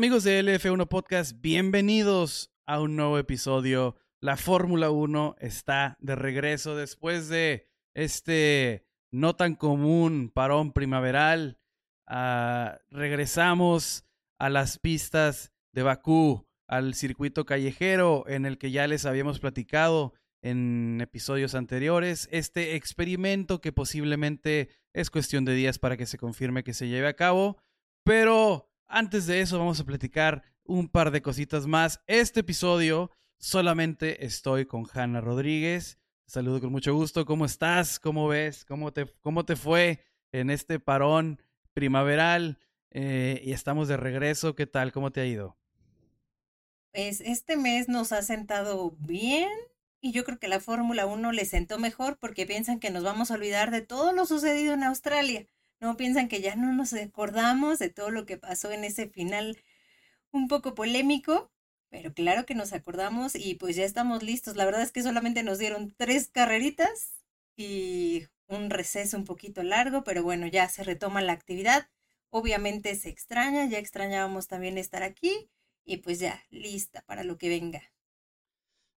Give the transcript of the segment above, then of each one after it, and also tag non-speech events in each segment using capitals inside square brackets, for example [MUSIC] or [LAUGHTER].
Amigos de LF1 Podcast, bienvenidos a un nuevo episodio. La Fórmula 1 está de regreso después de este no tan común parón primaveral. Uh, regresamos a las pistas de Bakú, al circuito callejero en el que ya les habíamos platicado en episodios anteriores. Este experimento que posiblemente es cuestión de días para que se confirme que se lleve a cabo, pero antes de eso, vamos a platicar un par de cositas más. Este episodio solamente estoy con Hanna Rodríguez. Saludo con mucho gusto. ¿Cómo estás? ¿Cómo ves? ¿Cómo te, cómo te fue en este parón primaveral? Eh, y estamos de regreso. ¿Qué tal? ¿Cómo te ha ido? Pues este mes nos ha sentado bien y yo creo que la Fórmula 1 le sentó mejor porque piensan que nos vamos a olvidar de todo lo sucedido en Australia. ¿No? Piensan que ya no nos acordamos de todo lo que pasó en ese final un poco polémico, pero claro que nos acordamos y pues ya estamos listos. La verdad es que solamente nos dieron tres carreritas y un receso un poquito largo, pero bueno, ya se retoma la actividad. Obviamente se extraña, ya extrañábamos también estar aquí y pues ya, lista para lo que venga.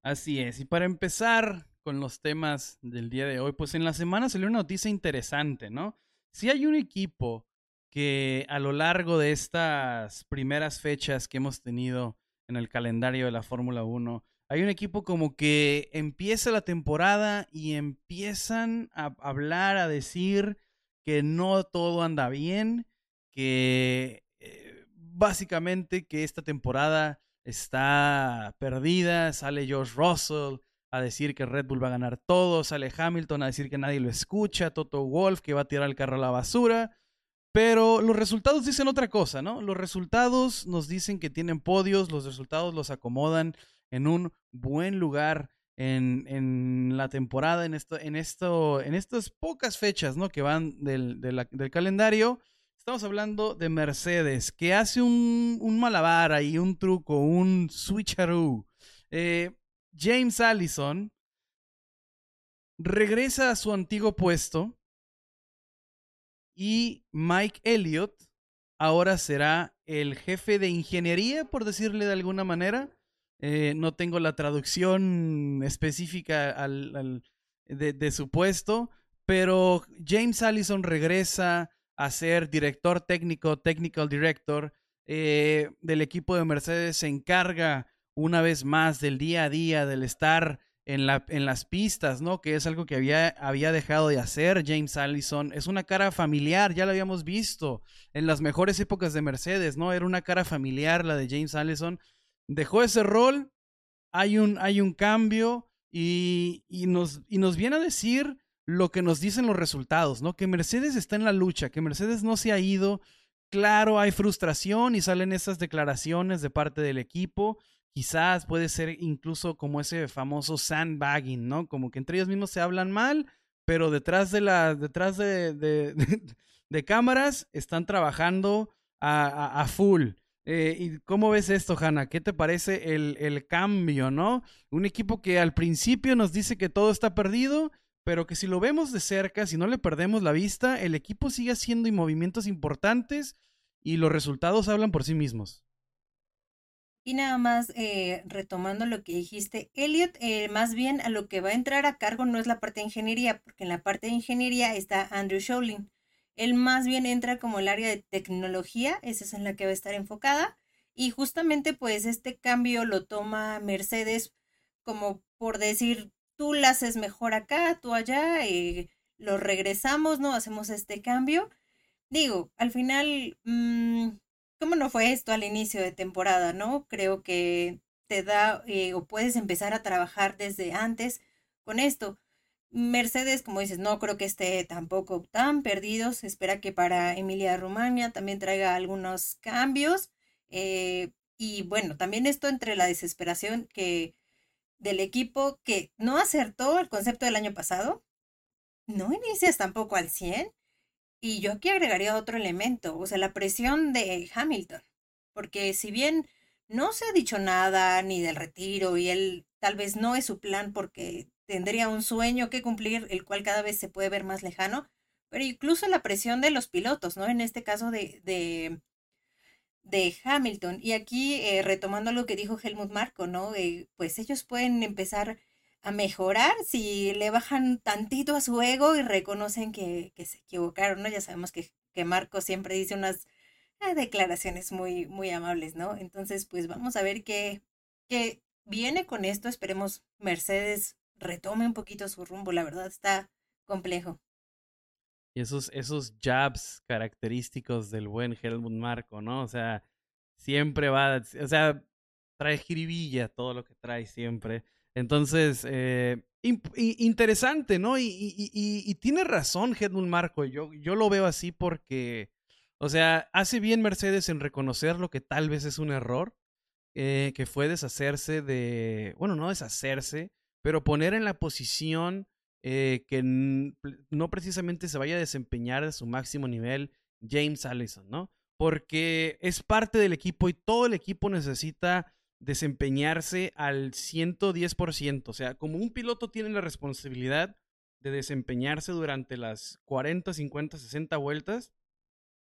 Así es, y para empezar con los temas del día de hoy, pues en la semana salió una noticia interesante, ¿no? Si hay un equipo que a lo largo de estas primeras fechas que hemos tenido en el calendario de la Fórmula 1, hay un equipo como que empieza la temporada y empiezan a hablar, a decir que no todo anda bien, que eh, básicamente que esta temporada está perdida, sale George Russell, a decir que Red Bull va a ganar todo, sale Hamilton a decir que nadie lo escucha, Toto Wolf que va a tirar el carro a la basura. Pero los resultados dicen otra cosa, ¿no? Los resultados nos dicen que tienen podios, los resultados los acomodan en un buen lugar en, la temporada, en esto, en esto, en estas pocas fechas, ¿no? Que van del, del calendario. Estamos hablando de Mercedes, que hace un, un malabar ahí, un truco, un switcheroo. Eh, James Allison regresa a su antiguo puesto y Mike Elliott ahora será el jefe de ingeniería, por decirle de alguna manera. Eh, no tengo la traducción específica de, su puesto, pero James Allison regresa a ser director técnico, technical director eh, del equipo de Mercedes, se encarga una vez más del día a día, del estar en, la, en las pistas, ¿no? Que es algo que había, había dejado de hacer James Allison. Es una cara familiar, ya lo habíamos visto en las mejores épocas de Mercedes, ¿no? Era una cara familiar la de James Allison. Dejó ese rol, hay un, hay un cambio y, y, nos, y nos viene a decir lo que nos dicen los resultados, ¿no? Que Mercedes está en la lucha, que Mercedes no se ha ido. Claro, hay frustración y salen esas declaraciones de parte del equipo, quizás puede ser incluso como ese famoso sandbagging, ¿no? Como que entre ellos mismos se hablan mal, pero detrás de la, detrás de, de, [LAUGHS] cámaras están trabajando a, a, full. Eh, ¿Y cómo ves esto, Hanna? ¿Qué te parece el, el cambio, no? Un equipo que al principio nos dice que todo está perdido, pero que si lo vemos de cerca, si no le perdemos la vista, el equipo sigue haciendo movimientos importantes y los resultados hablan por sí mismos. Y nada más eh, retomando lo que dijiste, Elliot, eh, más bien a lo que va a entrar a cargo no es la parte de ingeniería, porque en la parte de ingeniería está Andrew Sholin. Él más bien entra como el área de tecnología, esa es en la que va a estar enfocada. Y justamente pues este cambio lo toma Mercedes como por decir, tú la haces mejor acá, tú allá, eh, lo regresamos, ¿no? Hacemos este cambio. Digo, al final... Mm, ¿Cómo no fue esto al inicio de temporada, no? Creo que te da eh, o puedes empezar a trabajar desde antes con esto. Mercedes, como dices, no creo que esté tampoco tan perdido. Se espera que para Emilia Rumania también traiga algunos cambios. Eh, y bueno, también esto entre la desesperación que del equipo que no acertó el concepto del año pasado. No inicias tampoco al 100 y yo aquí agregaría otro elemento, o sea, la presión de Hamilton, porque si bien no se ha dicho nada ni del retiro y él tal vez no es su plan porque tendría un sueño que cumplir, el cual cada vez se puede ver más lejano, pero incluso la presión de los pilotos, ¿no? En este caso de, de, de Hamilton. Y aquí, eh, retomando lo que dijo Helmut Marco, ¿no? Eh, pues ellos pueden empezar a mejorar si le bajan tantito a su ego y reconocen que, que se equivocaron, ¿no? Ya sabemos que, que Marco siempre dice unas eh, declaraciones muy, muy amables, ¿no? Entonces, pues vamos a ver qué, qué viene con esto. Esperemos Mercedes retome un poquito su rumbo. La verdad está complejo. Y esos, esos jabs característicos del buen Helmut Marco, ¿no? O sea, siempre va, o sea, trae jiribilla todo lo que trae siempre. Entonces, eh, interesante, ¿no? Y, y, tiene razón Helmut Marco, yo, yo lo veo así porque, o sea, hace bien Mercedes en reconocer lo que tal vez es un error, eh, que fue deshacerse de, bueno, no deshacerse, pero poner en la posición eh, que no precisamente se vaya a desempeñar a su máximo nivel James Allison, ¿no? Porque es parte del equipo y todo el equipo necesita desempeñarse al 110%. O sea, como un piloto tiene la responsabilidad de desempeñarse durante las 40, 50, 60 vueltas,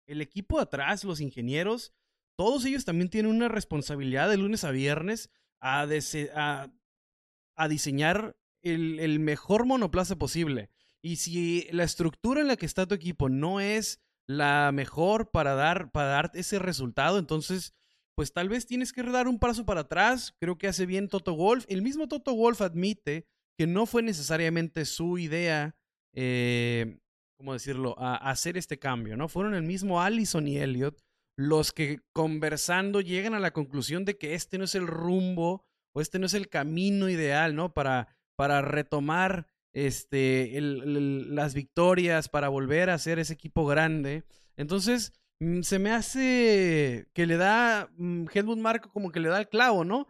el equipo atrás, los ingenieros, todos ellos también tienen una responsabilidad de lunes a viernes a, a, diseñar el, mejor monoplaza posible. Y si la estructura en la que está tu equipo no es la mejor para dar, para dar ese resultado, entonces, pues tal vez tienes que dar un paso para atrás. Creo que hace bien Toto Wolf. El mismo Toto Wolf admite que no fue necesariamente su idea, eh, ¿cómo decirlo?, hacer este cambio, ¿no? Fueron el mismo Allison y Elliot los que conversando llegan a la conclusión de que este no es el rumbo o este no es el camino ideal, ¿no? Para para retomar este, las victorias, para volver a ser ese equipo grande. Entonces, se me hace que le da, mm, Helmut Marco como que le da el clavo, ¿no?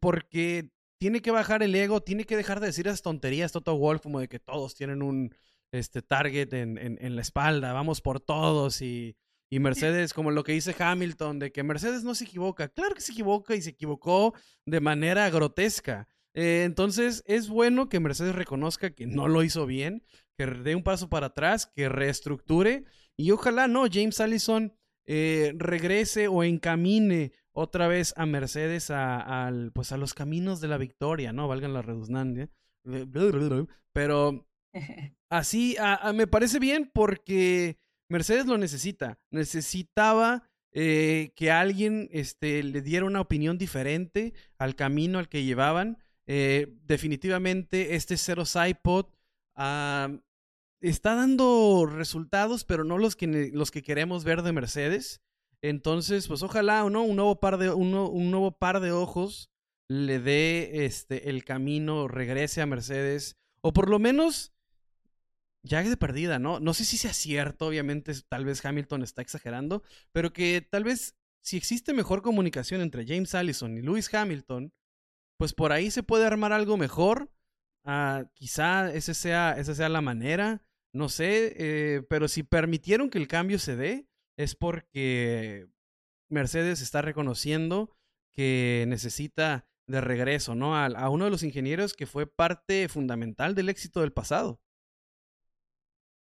Porque tiene que bajar el ego, tiene que dejar de decir esas tonterías, Toto Wolf, como de que todos tienen un este, target en, en, la espalda, vamos por todos y, y Mercedes, como lo que dice Hamilton, de que Mercedes no se equivoca. Claro que se equivoca y se equivocó de manera grotesca. Eh, entonces, es bueno que Mercedes reconozca que no lo hizo bien, que dé un paso para atrás, que reestructure y ojalá no, James Allison eh, regrese o encamine otra vez a Mercedes a, pues a los caminos de la victoria, ¿no? Valgan la redundancia. Pero [LAUGHS] así me parece bien porque Mercedes lo necesita. Necesitaba eh, que alguien este, le diera una opinión diferente al camino al que llevaban. Eh, definitivamente este Zero ah, está dando resultados, pero no los que, los que queremos ver de Mercedes. Entonces, pues ojalá ¿no? un, nuevo par de, un nuevo par de ojos le dé este, el camino, regrese a Mercedes, o por lo menos ya de perdida, ¿no? No sé si sea cierto, obviamente, tal vez Hamilton está exagerando, pero que tal vez si existe mejor comunicación entre James Allison y Lewis Hamilton, pues por ahí se puede armar algo mejor. Ah, quizá ese sea, esa sea la manera, no sé, eh, pero si permitieron que el cambio se dé, es porque Mercedes está reconociendo que necesita de regreso, ¿no? A, uno de los ingenieros que fue parte fundamental del éxito del pasado.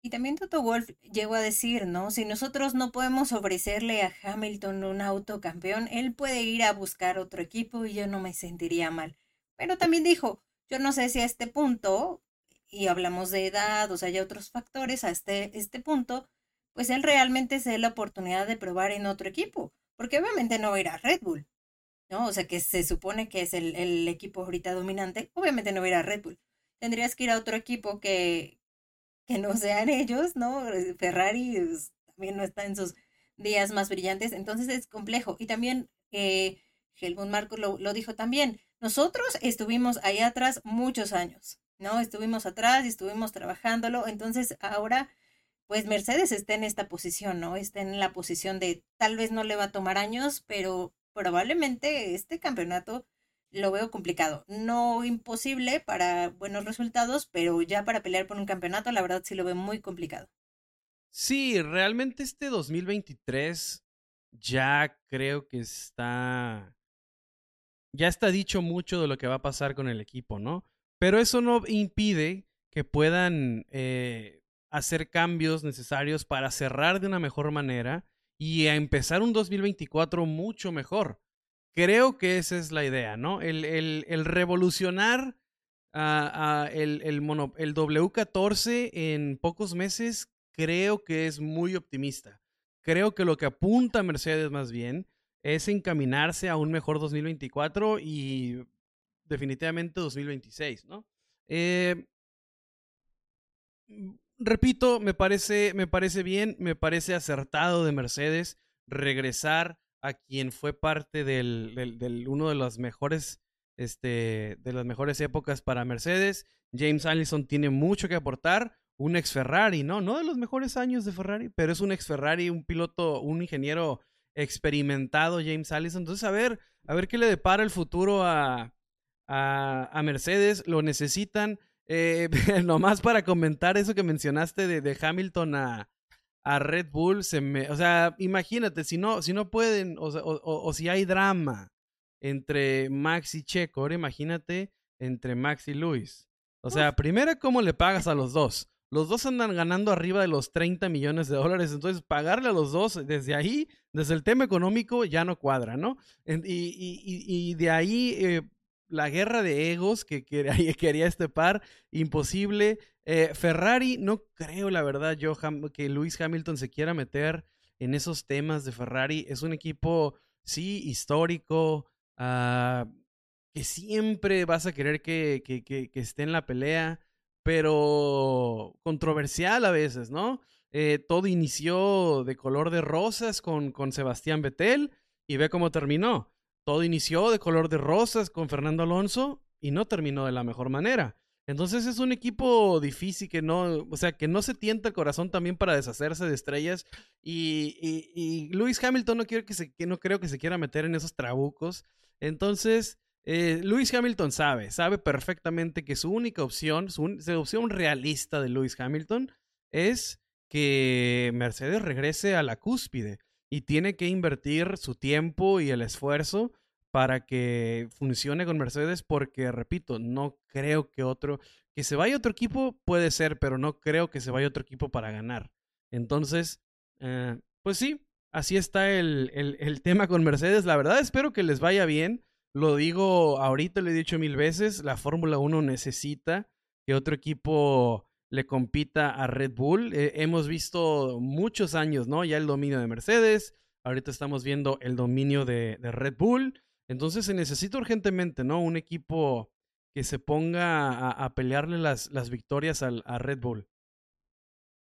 Y también Toto Wolf llegó a decir, ¿no? Si nosotros no podemos ofrecerle a Hamilton un auto campeón, él puede ir a buscar otro equipo y yo no me sentiría mal. Pero también dijo, yo no sé si a este punto, y hablamos de edad, o sea, hay otros factores, a este, este punto, pues él realmente se dé la oportunidad de probar en otro equipo, porque obviamente no va a ir a Red Bull, ¿no? O sea, que se supone que es el, el equipo ahorita dominante, obviamente no va a ir a Red Bull. Tendrías que ir a otro equipo que, que no sean ellos, ¿no? Ferrari pues, también no está en sus días más brillantes, entonces es complejo. Y también eh, Helmut Marcos lo, lo, dijo también, nosotros estuvimos ahí atrás muchos años, ¿no? Estuvimos atrás y estuvimos trabajándolo, entonces ahora, pues Mercedes está en esta posición, ¿no? Está en la posición de tal vez no le va a tomar años, pero probablemente este campeonato lo veo complicado. No imposible para buenos resultados, pero ya para pelear por un campeonato, la verdad sí lo veo muy complicado. Sí, realmente este 2023 ya creo que está... Ya está dicho mucho de lo que va a pasar con el equipo, ¿no? Pero eso no impide que puedan eh, hacer cambios necesarios para cerrar de una mejor manera y a empezar un 2024 mucho mejor. Creo que esa es la idea, ¿no? El, revolucionar el, el, el W14 en pocos meses creo que es muy optimista. Creo que lo que apunta Mercedes más bien es encaminarse a un mejor 2024 y definitivamente 2026, ¿no? Eh, repito, me parece, me parece bien, me parece acertado de Mercedes regresar a quien fue parte del, del, uno de los mejores, este, de las mejores épocas para Mercedes. James Allison tiene mucho que aportar. Un ex Ferrari, ¿no? No de los mejores años de Ferrari, pero es un ex Ferrari, un piloto, un ingeniero experimentado, James Allison. Entonces, a ver, a ver qué le depara el futuro a, a, a Mercedes. Lo necesitan. Eh, [LAUGHS] nomás para comentar eso que mencionaste de, de Hamilton a, a, Red Bull, se me, o sea, imagínate, si no, si no pueden, o, o, si hay drama entre Max y Checo, ahora imagínate entre Max y Luis. O sea, primero, ¿cómo le pagas a los dos? Los dos andan ganando arriba de los 30 millones de dólares, entonces pagarle a los dos desde ahí, desde el tema económico, ya no cuadra, ¿no? Y, y, y de ahí eh, la guerra de egos que quería, [LAUGHS] quería este par, imposible. Eh, Ferrari, no creo la verdad yo que Lewis Hamilton se quiera meter en esos temas de Ferrari. Es un equipo, sí, histórico, uh, que siempre vas a querer que, que, que, esté en la pelea, pero controversial a veces, ¿no? Eh, todo inició de color de rosas con, con Sebastián Vettel y ve cómo terminó todo inició de color de rosas con Fernando Alonso y no terminó de la mejor manera. Entonces es un equipo difícil que no, o sea, que no se tienta el corazón también para deshacerse de estrellas. Y, y, Hamilton no, quiero que se, que no creo que se quiera meter en esos trabucos. Entonces, eh, Lewis Hamilton sabe, sabe perfectamente que su única opción, su, su opción realista de Lewis Hamilton es que Mercedes regrese a la cúspide y tiene que invertir su tiempo y el esfuerzo para que funcione con Mercedes porque, repito, no creo que otro, que se vaya otro equipo puede ser, pero no creo que se vaya otro equipo para ganar. Entonces, eh, pues sí, así está el, el, tema con Mercedes. La verdad espero que les vaya bien. Lo digo ahorita, lo he dicho mil veces, la Fórmula 1 necesita que otro equipo le compita a Red Bull. Eh, hemos visto muchos años, ¿no? Ya el dominio de Mercedes, ahorita estamos viendo el dominio de, Red Bull. Entonces se necesita urgentemente, ¿no? Un equipo que se ponga a, pelearle las, victorias al, a Red Bull.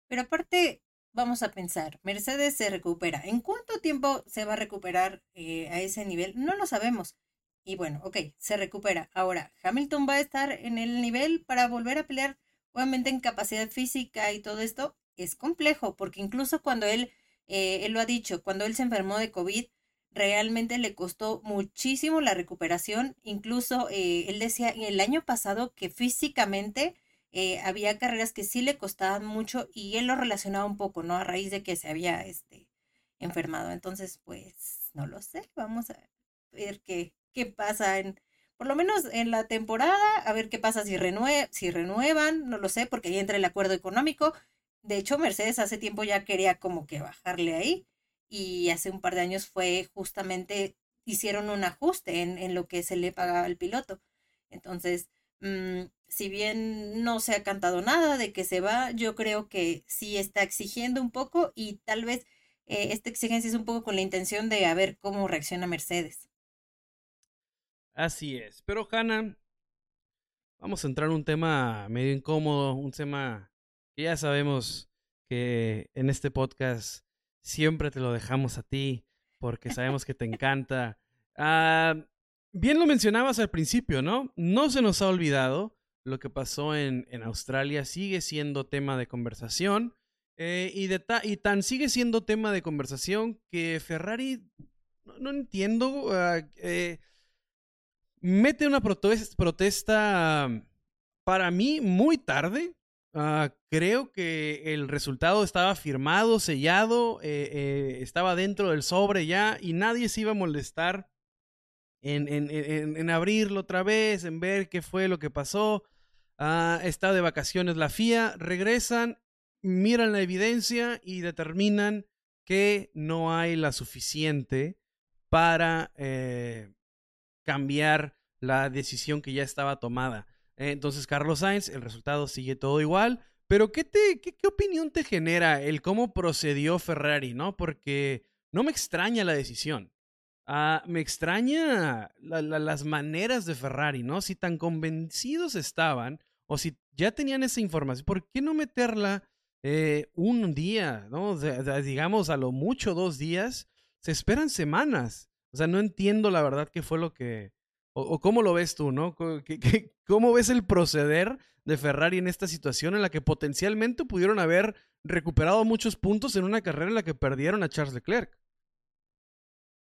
Pero aparte, vamos a pensar, Mercedes se recupera. ¿En cuánto tiempo se va a recuperar eh, a ese nivel? No lo sabemos. Y bueno, ok, se recupera. Ahora, ¿Hamilton va a estar en el nivel para volver a pelear obviamente en capacidad física y todo esto es complejo, porque incluso cuando él, eh, él lo ha dicho, cuando él se enfermó de COVID, realmente le costó muchísimo la recuperación. Incluso eh, él decía el año pasado que físicamente eh, había carreras que sí le costaban mucho y él lo relacionaba un poco, ¿no? A raíz de que se había este, enfermado. Entonces, pues, no lo sé. Vamos a ver qué, qué pasa en, por lo menos en la temporada, a ver qué pasa si, si renuevan, no lo sé, porque ahí entra el acuerdo económico. De hecho, Mercedes hace tiempo ya quería como que bajarle ahí y hace un par de años fue justamente, hicieron un ajuste en, en lo que se le pagaba al piloto. Entonces, mm, si bien no se ha cantado nada de que se va, yo creo que sí está exigiendo un poco y tal vez eh, esta exigencia es un poco con la intención de a ver cómo reacciona Mercedes. Así es. Pero Hanna, vamos a entrar en un tema medio incómodo, un tema que ya sabemos que en este podcast siempre te lo dejamos a ti porque sabemos que te encanta. Ah, bien lo mencionabas al principio, ¿no? No se nos ha olvidado lo que pasó en, en Australia, sigue siendo tema de conversación. Eh, y, de y tan sigue siendo tema de conversación que Ferrari, no, entiendo, uh, eh, mete una protesta para mí muy tarde. Ah, creo que el resultado estaba firmado, sellado, eh, eh, estaba dentro del sobre ya y nadie se iba a molestar en, abrirlo otra vez, en ver qué fue lo que pasó. Ah, está de vacaciones la FIA, regresan, miran la evidencia y determinan qué no hay la suficiente para eh, cambiar la decisión que ya estaba tomada. Entonces, Carlos Sainz, el resultado sigue todo igual. Pero, ¿qué, te, qué, opinión te genera el cómo procedió Ferrari, no? Porque no me extraña la decisión. Ah, me extraña las maneras de Ferrari, ¿no? Si tan convencidos estaban o si ya tenían esa información, ¿por qué no meterla eh, un día, ¿no? digamos a lo mucho dos días, se esperan semanas. O sea, no entiendo la verdad qué fue lo que, o, cómo lo ves tú, ¿no? ¿Cómo ves el proceder de Ferrari en esta situación en la que potencialmente pudieron haber recuperado muchos puntos en una carrera en la que perdieron a Charles Leclerc?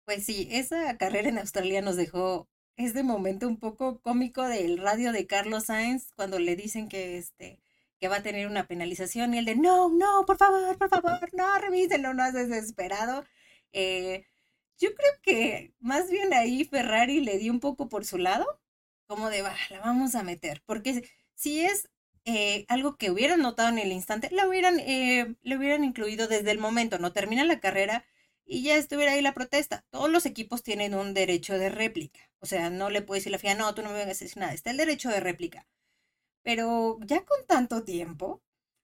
Pues sí, esa carrera en Australia nos dejó este momento un poco cómico del radio de Carlos Sainz cuando le dicen que este que va a tener una penalización y el de no, no, por favor, por favor, no, revísenlo, no es desesperado. Eh, yo creo que más bien ahí Ferrari le dio un poco por su lado, como de, la vamos a meter, porque si es eh, algo que hubieran notado en el instante, la hubieran, eh, le hubieran incluido desde el momento, no termina la carrera y ya estuviera ahí la protesta. Todos los equipos tienen un derecho de réplica, o sea, no le puede decir la FIA, no, tú no me vengas a decir nada, está el derecho de réplica. Pero ya con tanto tiempo,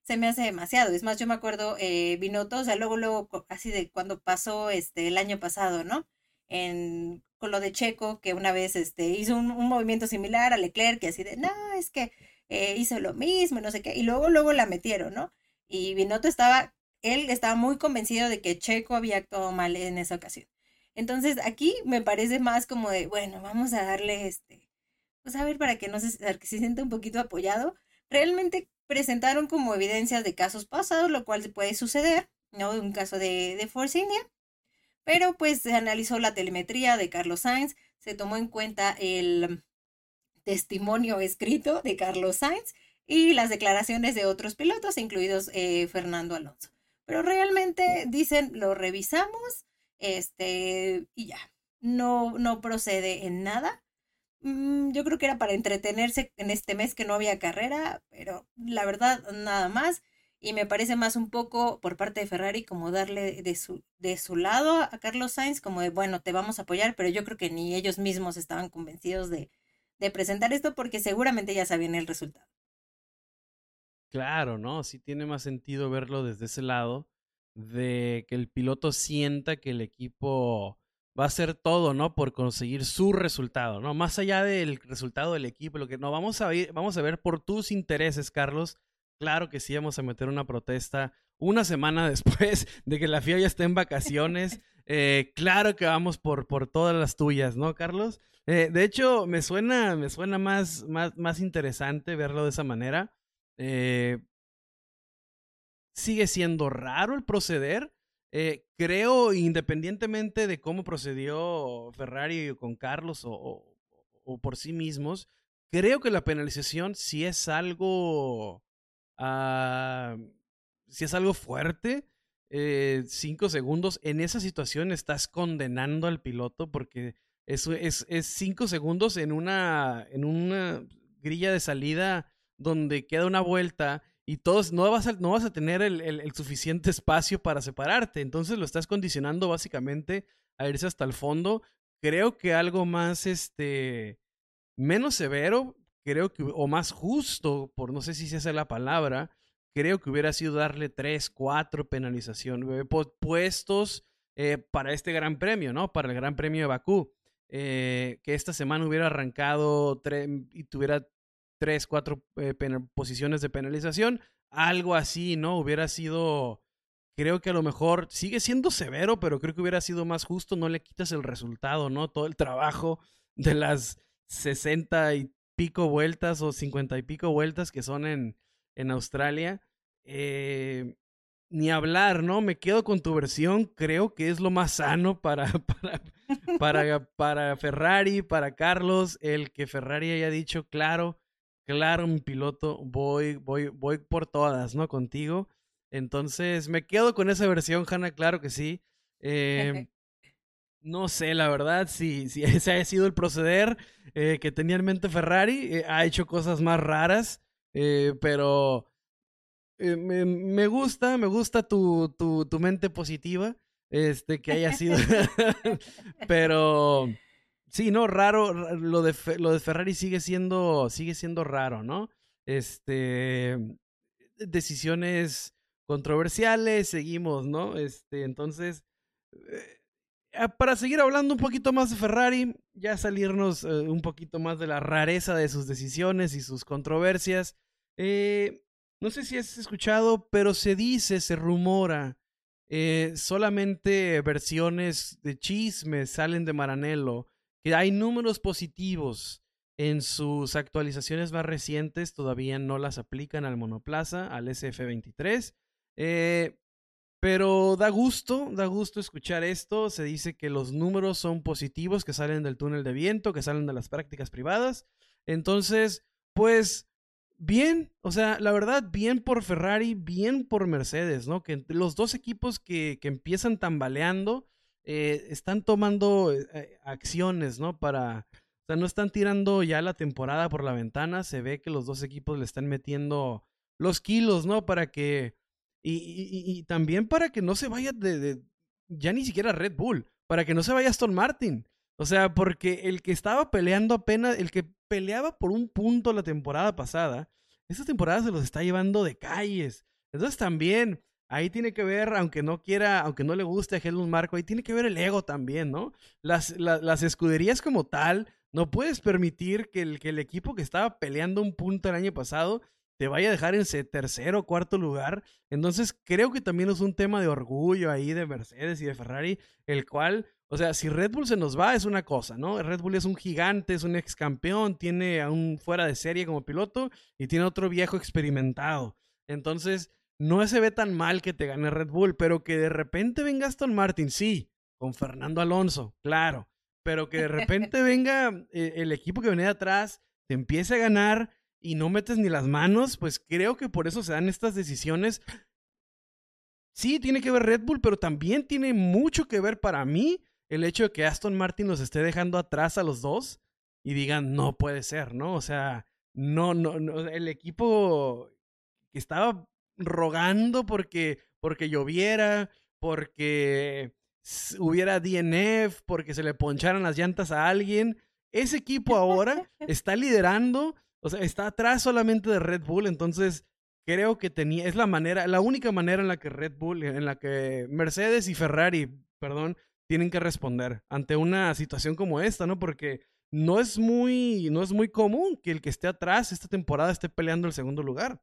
se me hace demasiado. Es más, yo me acuerdo, eh, Binotto, o sea, luego, luego, así de cuando pasó este, el año pasado, ¿no? En, con lo de Checo, que una vez este, hizo un, movimiento similar a Leclerc, que así de, no, es que eh, hizo lo mismo, no sé qué, y luego, luego la metieron, ¿no? Y Binotto estaba, él estaba muy convencido de que Checo había actuado mal en esa ocasión. Entonces, aquí me parece más como de, bueno, vamos a darle este, pues a ver, para que no se, que se sienta un poquito apoyado. Realmente presentaron como evidencias de casos pasados, lo cual puede suceder, ¿no? Un caso de, de Force India. Pero pues se analizó la telemetría de Carlos Sainz, se tomó en cuenta el testimonio escrito de Carlos Sainz y las declaraciones de otros pilotos, incluidos eh, Fernando Alonso. Pero realmente dicen, lo revisamos, este, y ya, no, no procede en nada. Mm, yo creo que era para entretenerse en este mes que no había carrera, pero la verdad nada más. Y me parece más un poco por parte de Ferrari como darle de su, de su lado a Carlos Sainz, como de, bueno, te vamos a apoyar, pero yo creo que ni ellos mismos estaban convencidos de, de presentar esto porque seguramente ya sabían el resultado. Claro, ¿no? Sí tiene más sentido verlo desde ese lado, de que el piloto sienta que el equipo va a hacer todo, ¿no? Por conseguir su resultado, ¿no? Más allá del resultado del equipo, lo que no vamos a ver, vamos a ver por tus intereses, Carlos. Claro que sí, vamos a meter una protesta una semana [LAUGHS] después de que la FIA ya esté en vacaciones. [LAUGHS] Eh, claro que vamos por, por todas las tuyas, ¿no, Carlos? Eh, de hecho, me suena, me suena más, más, más interesante verlo de esa manera. Eh, sigue siendo raro el proceder, eh, creo, independientemente de cómo procedió Ferrari con Carlos o, por sí mismos, creo que la penalización sí es algo. Ah, si es algo fuerte. Eh, cinco segundos. En esa situación estás condenando al piloto porque eso es, es cinco segundos en una, en una grilla de salida donde queda una vuelta y todos no vas a, no vas a tener el, suficiente espacio para separarte. Entonces lo estás condicionando básicamente a irse hasta el fondo. Creo que algo más, este, menos severo, creo que, o más justo, por no sé si esa es la palabra, creo que hubiera sido darle tres, cuatro penalizaciones, puestos eh, para este gran premio, ¿no? Para el gran premio de Bakú. Eh, que esta semana hubiera arrancado y tuviera tres, cuatro eh, posiciones de penalización. Algo así, ¿no? Hubiera sido, creo que a lo mejor sigue siendo severo, pero creo que hubiera sido más justo. No le quitas el resultado, ¿no? Todo el trabajo de las sesenta y pico vueltas o cincuenta y pico vueltas que son en, en Australia. Eh, ni hablar, ¿no? Me quedo con tu versión. Creo que es lo más sano para, [LAUGHS] para, para, para Ferrari, para Carlos, el que Ferrari haya dicho, claro, claro, mi piloto, voy, voy, voy por todas, ¿no? Contigo. Entonces, me quedo con esa versión, Hanna, claro que sí. Em, [LAUGHS] no sé, la verdad, si, si [LAUGHS] ese haya sido el proceder eh, que tenía en mente Ferrari, eh, ha hecho cosas más raras, eh, pero eh, me, gusta, me gusta tu, tu, tu, mente positiva, este, que haya sido, [LAUGHS] pero sí, no, raro, lo de, lo de Ferrari sigue siendo, sigue siendo raro, ¿no? Este, decisiones controversiales, seguimos, ¿no? Este, entonces, eh, ah, para seguir hablando un poquito más de Ferrari, ya salirnos eh, un poquito más de la rareza de sus decisiones y sus controversias. Eh, no sé si has escuchado, pero se dice, se rumora, solamente versiones de chismes salen de Maranello, hay números positivos en sus actualizaciones más recientes, todavía no las aplican al monoplaza, al SF23. Eh, pero da gusto, da gusto escuchar esto. Se dice que los números son positivos, que salen del túnel de viento, que salen de las prácticas privadas. Entonces, pues, bien, o sea, la verdad, bien por Ferrari, bien por Mercedes, ¿no? Que los dos equipos que, que empiezan tambaleando eh, están tomando eh, acciones, ¿no? Para, o sea, no están tirando ya la temporada por la ventana. Se ve que los dos equipos le están metiendo los kilos, ¿no? Para que y, también para que no se vaya de, ya ni siquiera Red Bull, para que no se vaya Aston Martin. O sea, porque el que estaba peleando apenas, el que peleaba por un punto la temporada pasada, esta temporada se los está llevando de calles. Entonces también, ahí tiene que ver, aunque no quiera, aunque no le guste a Helmut Marco, ahí tiene que ver el ego también, ¿no? Las, escuderías como tal, no puedes permitir que el, que el equipo que estaba peleando un punto el año pasado te vaya a dejar en ese tercero o cuarto lugar. Entonces creo que también es un tema de orgullo ahí de Mercedes y de Ferrari, el cual, o sea, si Red Bull se nos va es una cosa, ¿no? Red Bull es un gigante, es un ex campeón, tiene a un fuera de serie como piloto y tiene otro viejo experimentado. Entonces, no se ve tan mal que te gane Red Bull, pero que de repente venga Aston Martin, sí, con Fernando Alonso, claro, pero que de repente [LAUGHS] venga eh, el equipo que venía atrás, te empiece a ganar y no metes ni las manos, pues creo que por eso se dan estas decisiones. Sí, tiene que ver Red Bull, pero también tiene mucho que ver para mí el hecho de que Aston Martin los esté dejando atrás a los dos y digan, no puede ser, ¿no? O sea, no, no, no el equipo que estaba rogando porque, porque lloviera, porque hubiera DNF, porque se le poncharan las llantas a alguien, ese equipo ahora [LAUGHS] está liderando o sea, está atrás solamente de Red Bull, entonces creo que tenía, es la manera, la única manera en la que Red Bull, en la que Mercedes y Ferrari, perdón, tienen que responder ante una situación como esta, ¿no? Porque no es muy, no es muy común que el que esté atrás esta temporada esté peleando el segundo lugar.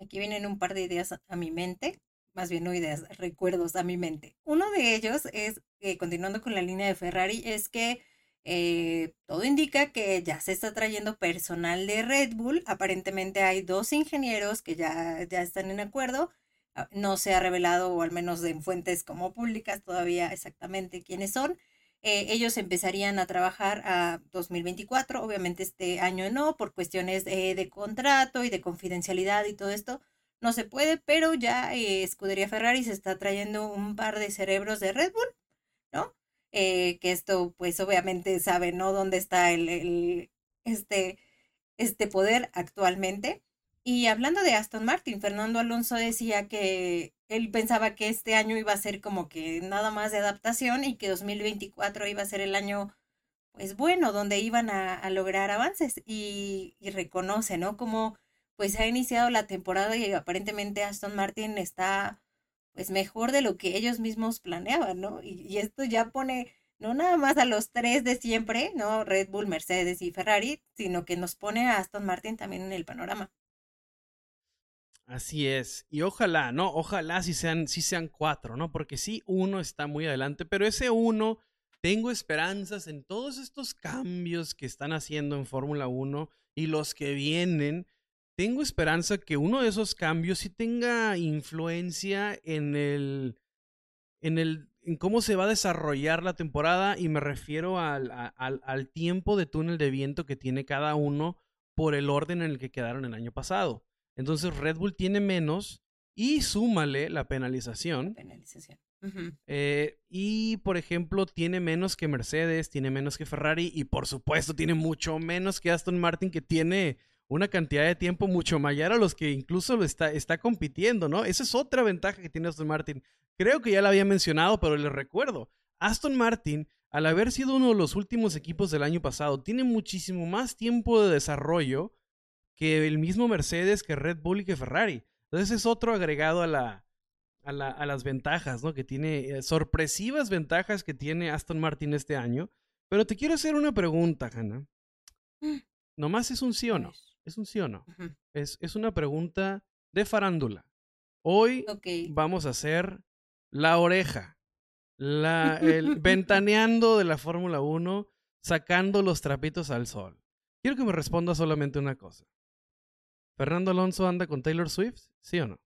Aquí vienen un par de ideas a mi mente, más bien no ideas, recuerdos a mi mente. Uno de ellos es, eh, continuando con la línea de Ferrari, es que eh, todo indica que ya se está trayendo personal de Red Bull. Aparentemente hay dos ingenieros que ya, ya están en acuerdo. Ah, no se ha revelado, o al menos en fuentes como públicas, todavía exactamente quiénes son. Eh, ellos empezarían a trabajar a 2024. Obviamente este año no, por cuestiones eh, de contrato y de confidencialidad y todo esto. No se puede, pero ya Escudería Ferrari se está trayendo un par de cerebros de Red Bull, ¿no? Eh, que esto pues obviamente sabe, ¿no? Dónde está el, este, este poder actualmente. Y hablando de Aston Martin, Fernando Alonso decía que él pensaba que este año iba a ser como que nada más de adaptación y que 2024 iba a ser el año, pues bueno, donde iban a, lograr avances y, y, reconoce, ¿no? Como pues ha iniciado la temporada y aparentemente Aston Martin está pues mejor de lo que ellos mismos planeaban, ¿no? Y, esto ya pone no nada más a los tres de siempre, ¿no? Red Bull, Mercedes y Ferrari, sino que nos pone a Aston Martin también en el panorama. Así es. Y ojalá, ¿no? Ojalá si sean, si sean cuatro, ¿no? Porque sí, uno está muy adelante, pero ese uno, tengo esperanzas en todos estos cambios que están haciendo en Fórmula 1 y los que vienen tengo esperanza que uno de esos cambios sí tenga influencia en el, en el, en cómo se va a desarrollar la temporada y me refiero al, al, al tiempo de túnel de viento que tiene cada uno por el orden en el que quedaron el año pasado. Entonces Red Bull tiene menos y súmale la penalización. Penalización. Eh, y por ejemplo, tiene menos que Mercedes, tiene menos que Ferrari y por supuesto tiene mucho menos que Aston Martin que tiene una cantidad de tiempo mucho mayor a los que incluso lo está, está compitiendo, ¿no? Esa es otra ventaja que tiene Aston Martin. Creo que ya la había mencionado, pero les recuerdo. Aston Martin, al haber sido uno de los últimos equipos del año pasado, tiene muchísimo más tiempo de desarrollo que el mismo Mercedes, que Red Bull y que Ferrari. Entonces es otro agregado a, la, a, la, a las ventajas, ¿no? Que tiene, eh, sorpresivas ventajas que tiene Aston Martin este año. Pero te quiero hacer una pregunta, Hannah. Mm. Nomás es un sí o no. Es un sí o no. es, es, una pregunta de farándula. Hoy vamos a hacer la oreja. La, el [LAUGHS] ventaneando de la Fórmula 1, sacando los trapitos al sol. Quiero que me responda solamente una cosa. ¿Fernando Alonso anda con Taylor Swift? ¿Sí o no?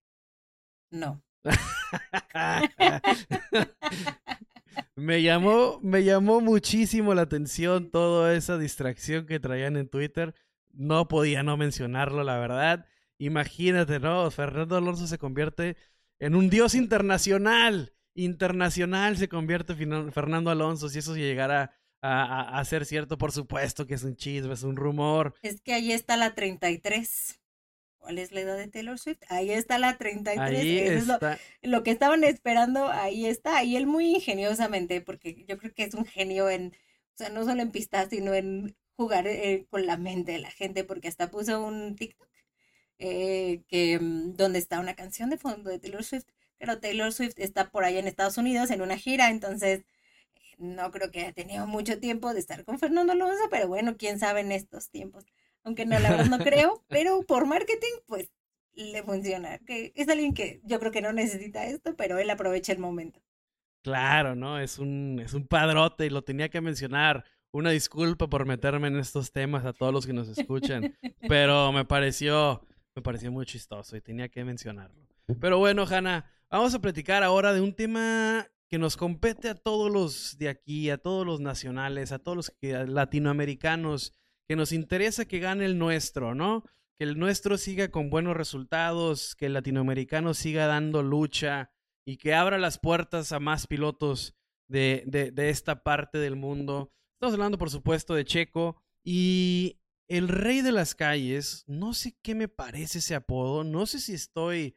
No. [LAUGHS] me llamó, me llamó muchísimo la atención toda esa distracción que traían en Twitter. No podía no mencionarlo, la verdad. Imagínate, ¿no? Fernando Alonso se convierte en un dios internacional. Internacional se convierte Fernando Alonso, si eso llegara a, a, ser cierto, por supuesto que es un chisme, es un rumor. Es que ahí está la 33. ¿Cuál es la edad de Taylor Swift? Ahí está la 33. Ahí está. Es lo, que estaban esperando, ahí está. Y él muy ingeniosamente, porque yo creo que es un genio en, o sea, no solo en pistas, sino en jugar eh, con la mente de la gente, porque hasta puso un TikTok eh, que, mm, donde está una canción de fondo de Taylor Swift. Pero Taylor Swift está por allá en Estados Unidos en una gira, entonces no creo que haya tenido mucho tiempo de estar con Fernando Alonso, pero bueno, quién sabe en estos tiempos aunque no, la verdad no creo, pero por marketing, pues le funciona. Que es alguien que yo creo que no necesita esto, pero él aprovecha el momento. Claro, ¿no? Es un, es un padrote y lo tenía que mencionar. Una disculpa por meterme en estos temas a todos los que nos escuchan, [LAUGHS] pero me pareció, me pareció muy chistoso y tenía que mencionarlo. Pero bueno, Hanna, vamos a platicar ahora de un tema que nos compete a todos los de aquí, a todos los nacionales, a todos los latinoamericanos que nos interesa que gane el nuestro, ¿no? Que el nuestro siga con buenos resultados, que el latinoamericano siga dando lucha y que abra las puertas a más pilotos de, de, esta parte del mundo. Estamos hablando, por supuesto, de Checo y el rey de las calles. No sé qué me parece ese apodo, no sé si estoy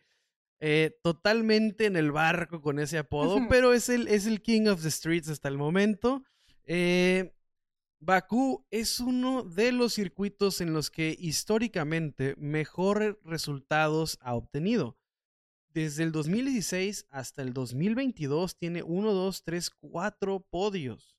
eh, totalmente en el barco con ese apodo, pero es el, es el King of the Streets hasta el momento. Eh, Bakú es uno de los circuitos en los que históricamente mejores resultados ha obtenido. Desde el 2016 hasta el 2022 tiene 1, 2, 3, 4 podios.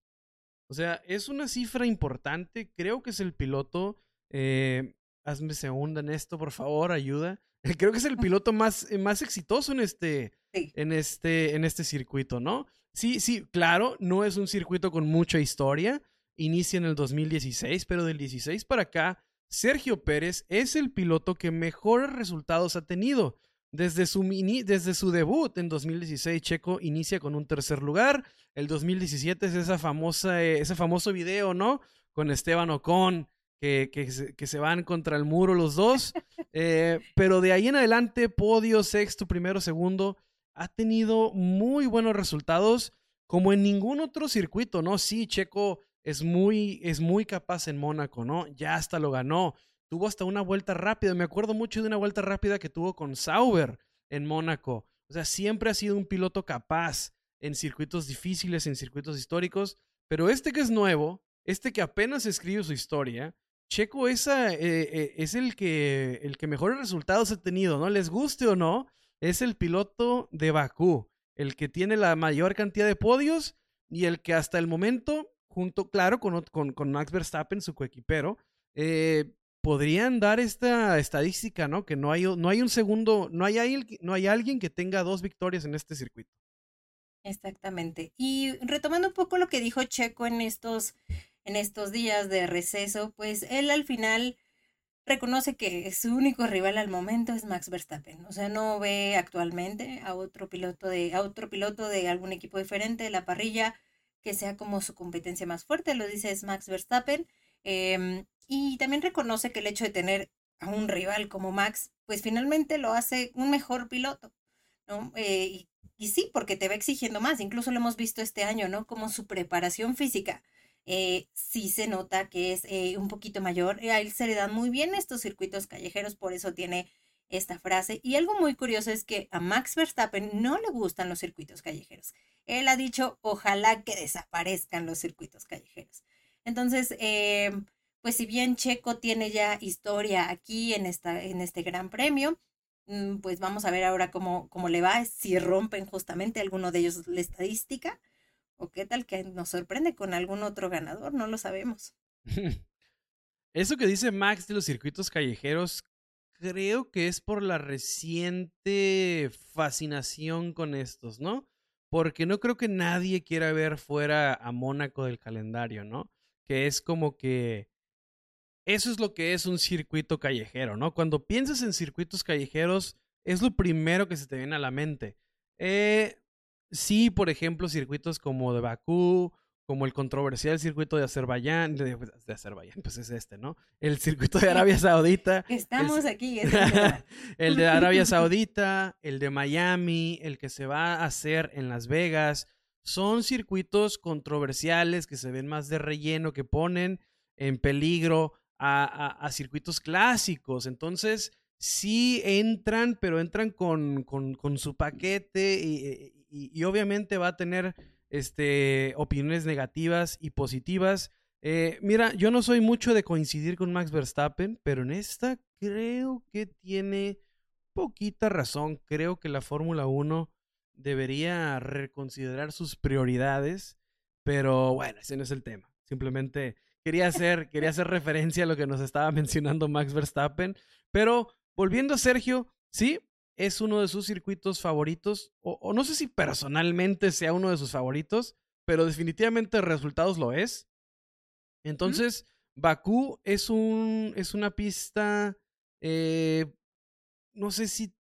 O sea, es una cifra importante. Creo que es el piloto. Eh, hazme segunda en esto, por favor, ayuda. [LAUGHS] Creo que es el [LAUGHS] piloto más, eh, más exitoso en este, en, este, en este circuito, ¿no? Sí, sí, claro, no es un circuito con mucha historia inicia en el 2016, pero del 16 para acá, Sergio Pérez es el piloto que mejores resultados ha tenido. Desde su, desde su debut en 2016, Checo inicia con un tercer lugar. El 2017 es esa famosa, eh, ese famoso video, ¿no? Con Esteban Ocon, que, que, se, van contra el muro los dos. [LAUGHS] Eh, pero de ahí en adelante, podio, sexto, primero, segundo, ha tenido muy buenos resultados, como en ningún otro circuito, ¿no? Sí, Checo es muy, es muy capaz en Mónaco, ¿no? Ya hasta lo ganó. Tuvo hasta una vuelta rápida. Me acuerdo mucho de una vuelta rápida que tuvo con Sauber en Mónaco. O sea, siempre ha sido un piloto capaz en circuitos difíciles, en circuitos históricos. Pero este que es nuevo, este que apenas escribe su historia, Checo esa, eh, eh, es el que, el que mejores resultados ha tenido, ¿no? Les guste o no, es el piloto de Bakú, el que tiene la mayor cantidad de podios y el que hasta el momento junto, claro, con, con, con Max Verstappen, su coequipero, eh, podrían dar esta estadística, ¿no? Que no hay, no hay un segundo, no hay, no hay alguien que tenga dos victorias en este circuito. Exactamente. Y retomando un poco lo que dijo Checo en estos, en estos días de receso, pues él al final reconoce que su único rival al momento es Max Verstappen. O sea, no ve actualmente a otro piloto de, a otro piloto de algún equipo diferente de la parrilla que sea como su competencia más fuerte, lo dice Max Verstappen. Em, y también reconoce que el hecho de tener a un rival como Max, pues finalmente lo hace un mejor piloto, ¿no? Eh, y, sí, porque te va exigiendo más, incluso lo hemos visto este año, ¿no? Como su preparación física eh, sí se nota que es eh, un poquito mayor. A él se le dan muy bien estos circuitos callejeros, por eso tiene esta frase. Y algo muy curioso es que a Max Verstappen no le gustan los circuitos callejeros. Él ha dicho, ojalá que desaparezcan los circuitos callejeros. Entonces, eh, pues si bien Checo tiene ya historia aquí en, esta, en este gran premio, mm, pues vamos a ver ahora cómo, cómo le va, si rompen justamente alguno de ellos la estadística, o qué tal que nos sorprende con algún otro ganador, no lo sabemos. [LAUGHS] Eso que dice Max de los circuitos callejeros, creo que es por la reciente fascinación con estos, ¿no? Porque no creo que nadie quiera ver fuera a Mónaco del calendario, ¿no? Que es como que eso es lo que es un circuito callejero, ¿no? Cuando piensas en circuitos callejeros, es lo primero que se te viene a la mente. Eh, sí, por ejemplo, circuitos como de Bakú, como el controversial circuito de Azerbaiyán, de, Azerbaiyán, pues es este, ¿no? El circuito de Arabia Saudita. Estamos aquí. [LAUGHS] el de Arabia Saudita, el de Miami, el que se va a hacer en Las Vegas. Son circuitos controversiales que se ven más de relleno, que ponen en peligro a, circuitos clásicos. Entonces, sí entran, pero entran con, con, su paquete y, y, obviamente va a tener este, opiniones negativas y positivas. Eh, mira, yo no soy mucho de coincidir con Max Verstappen, pero en esta creo que tiene poquita razón. Creo que la Fórmula 1 debería reconsiderar sus prioridades, pero bueno, ese no es el tema. Simplemente quería hacer, quería hacer referencia a lo que nos estaba mencionando Max Verstappen. Pero volviendo a Sergio, sí, es uno de sus circuitos favoritos, o, no sé si personalmente sea uno de sus favoritos, pero definitivamente resultados lo es. Entonces, Bakú es un. es una pista. Eh, no sé si.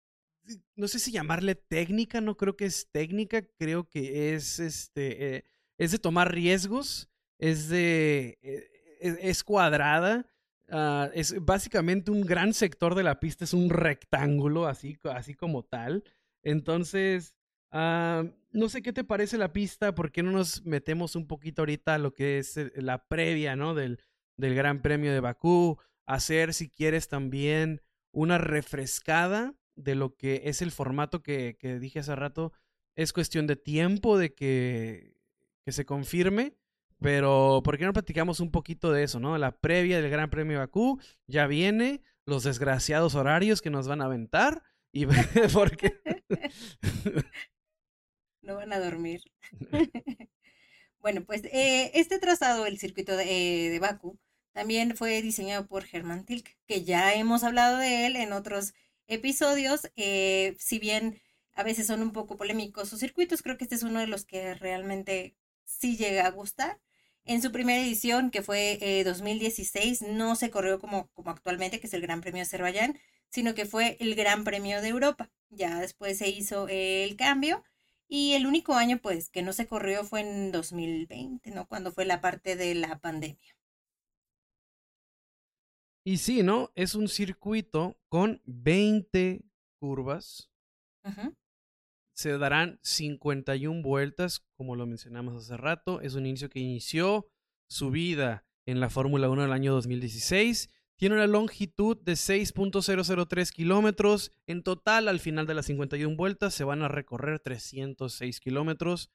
No sé si llamarle técnica, no creo que es técnica, creo que es este. Eh, es de tomar riesgos. Es de. Eh, es, cuadrada. Ah, es básicamente un gran sector de la pista, es un rectángulo, así, así como tal. Entonces, ah, no sé qué te parece la pista, ¿por qué no nos metemos un poquito ahorita a lo que es eh, la previa, ¿no? Del, del Gran Premio de Bakú, hacer, si quieres, también una refrescada de lo que es el formato que, que dije hace rato. Es cuestión de tiempo de que, que se confirme pero, ¿por qué no platicamos un poquito de eso, no? La previa del Gran Premio Bakú ya viene, los desgraciados horarios que nos van a aventar y [LAUGHS] porque [LAUGHS] no van a dormir. [LAUGHS] bueno, pues eh, este trazado, el circuito de, eh, de Bakú, también fue diseñado por Hermann Tilk, que ya hemos hablado de él en otros episodios. Eh, si bien a veces son un poco polémicos sus circuitos, creo que este es uno de los que realmente sí llega a gustar. En su primera edición, que fue 2016, eh, no se corrió como, como actualmente, que es el Gran Premio de Azerbaiyán, sino que fue el Gran Premio de Europa. Ya después se hizo el cambio y el único año pues que no se corrió fue en 2020, ¿no? Cuando fue la parte de la pandemia. Y sí, ¿no? Es un circuito con 20 curvas. Ajá se darán 51 vueltas, como lo mencionamos hace rato. Es un inicio que inició su vida en la Fórmula 1 el año 2016. Tiene una longitud de 6.003 kilómetros. En total, al final de las 51 vueltas, se van a recorrer 306 kilómetros.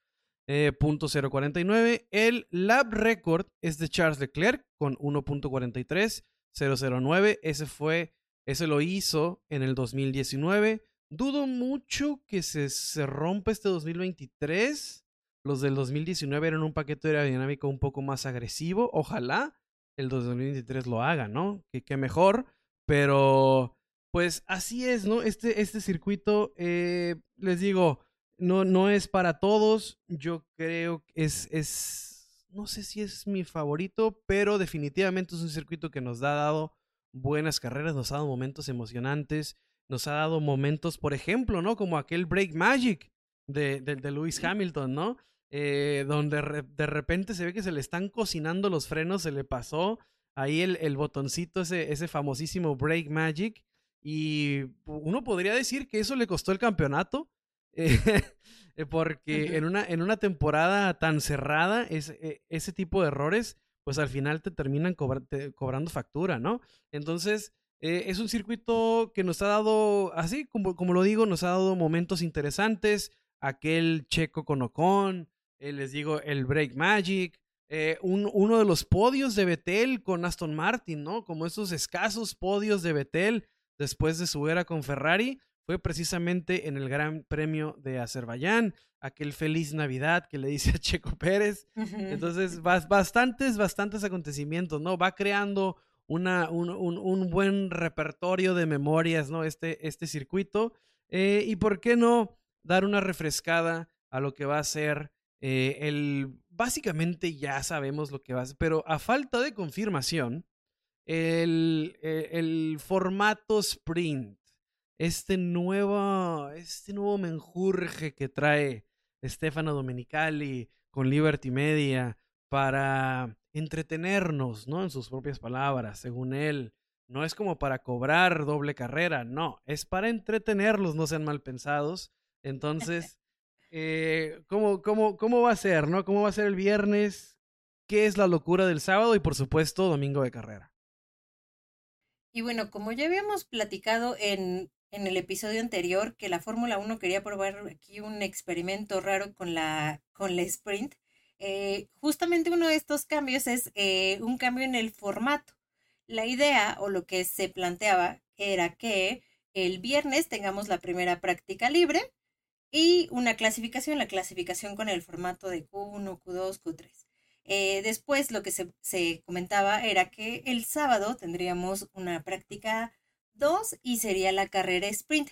Eh, .049. El lap record es de Charles Leclerc con 1.43.009. Ese fue, ese lo hizo en el 2019. Dudo mucho que se, se rompa este 2023. Los del 2019 eran un paquete aerodinámico un poco más agresivo. Ojalá el 2023 lo haga, ¿no? Que, que mejor. Pero, pues así es, ¿no? Este, este circuito, eh, les digo, no, no es para todos. Yo creo que es, es, no sé si es mi favorito, pero definitivamente es un circuito que nos ha dado buenas carreras, nos ha dado momentos emocionantes nos ha dado momentos, por ejemplo, ¿no? Como aquel Break Magic de, de, Lewis Hamilton, ¿no? Eh, donde de repente se ve que se le están cocinando los frenos, se le pasó ahí el, el botoncito, ese, ese famosísimo Break Magic. Y uno podría decir que eso le costó el campeonato, [LAUGHS] eh, porque en una, en una temporada tan cerrada, es, eh, ese tipo de errores pues al final te terminan cobrando factura, ¿no? Entonces, eh, es un circuito que nos ha dado, así como, como lo digo, nos ha dado momentos interesantes. Aquel checo con Ocon, eh, les digo, el Break Magic, eh, uno de los podios de Betel con Aston Martin, ¿no? Como esos escasos podios de Betel después de su era con Ferrari, fue precisamente en el Gran Premio de Azerbaiyán, aquel feliz Navidad que le dice a Checo Pérez. Entonces, bastantes, bastantes acontecimientos, ¿no? Va creando una, un, buen repertorio de memorias, ¿no? Este, este circuito. Eh, y por qué no dar una refrescada a lo que va a ser eh, el... Básicamente ya sabemos lo que va a ser, pero a falta de confirmación, el, eh, el formato sprint, este nuevo, este nuevo menjurje que trae Stefano Domenicali con Liberty Media para entretenernos, ¿no? En sus propias palabras, según él. No es como para cobrar doble carrera, no, es para entretenerlos, no sean mal pensados. [LAUGHS] Entonces, eh, ¿cómo, cómo, cómo va a ser, no? ¿Cómo va a ser el viernes? ¿Qué es la locura del sábado? Y por supuesto, domingo de carrera. Y bueno, como ya habíamos platicado en, en el episodio anterior, que la Fórmula 1 quería probar aquí un experimento raro con la, con la sprint, eh, justamente uno de estos cambios es eh, un cambio en el formato. La idea o lo que se planteaba era que el viernes tengamos la primera práctica libre y una clasificación, la clasificación con el formato de Q1, Q2, Q3. después lo que se, se, comentaba era que el sábado tendríamos una práctica 2 y sería la carrera sprint.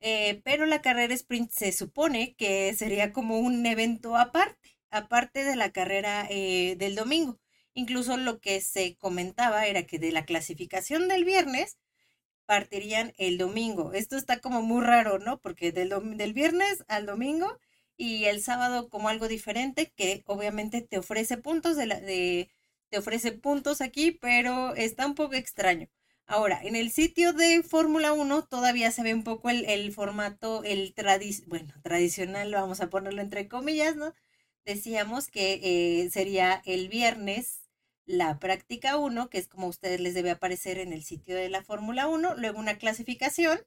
Eh, pero la carrera sprint se supone que sería como un evento aparte aparte de la carrera eh, del domingo. Incluso lo que se comentaba era que de la clasificación del viernes partirían el domingo. Esto está como muy raro, ¿no? Porque del, del viernes al domingo y el sábado como algo diferente que obviamente te ofrece puntos de, la, de te ofrece puntos aquí, pero está un poco extraño. Ahora, en el sitio de Fórmula 1 todavía se ve un poco el, formato, el bueno, tradicional, vamos a ponerlo entre comillas, ¿no? Decíamos que eh, sería el viernes la práctica 1, que es como a ustedes les debe aparecer en el sitio de la Fórmula 1, luego una clasificación,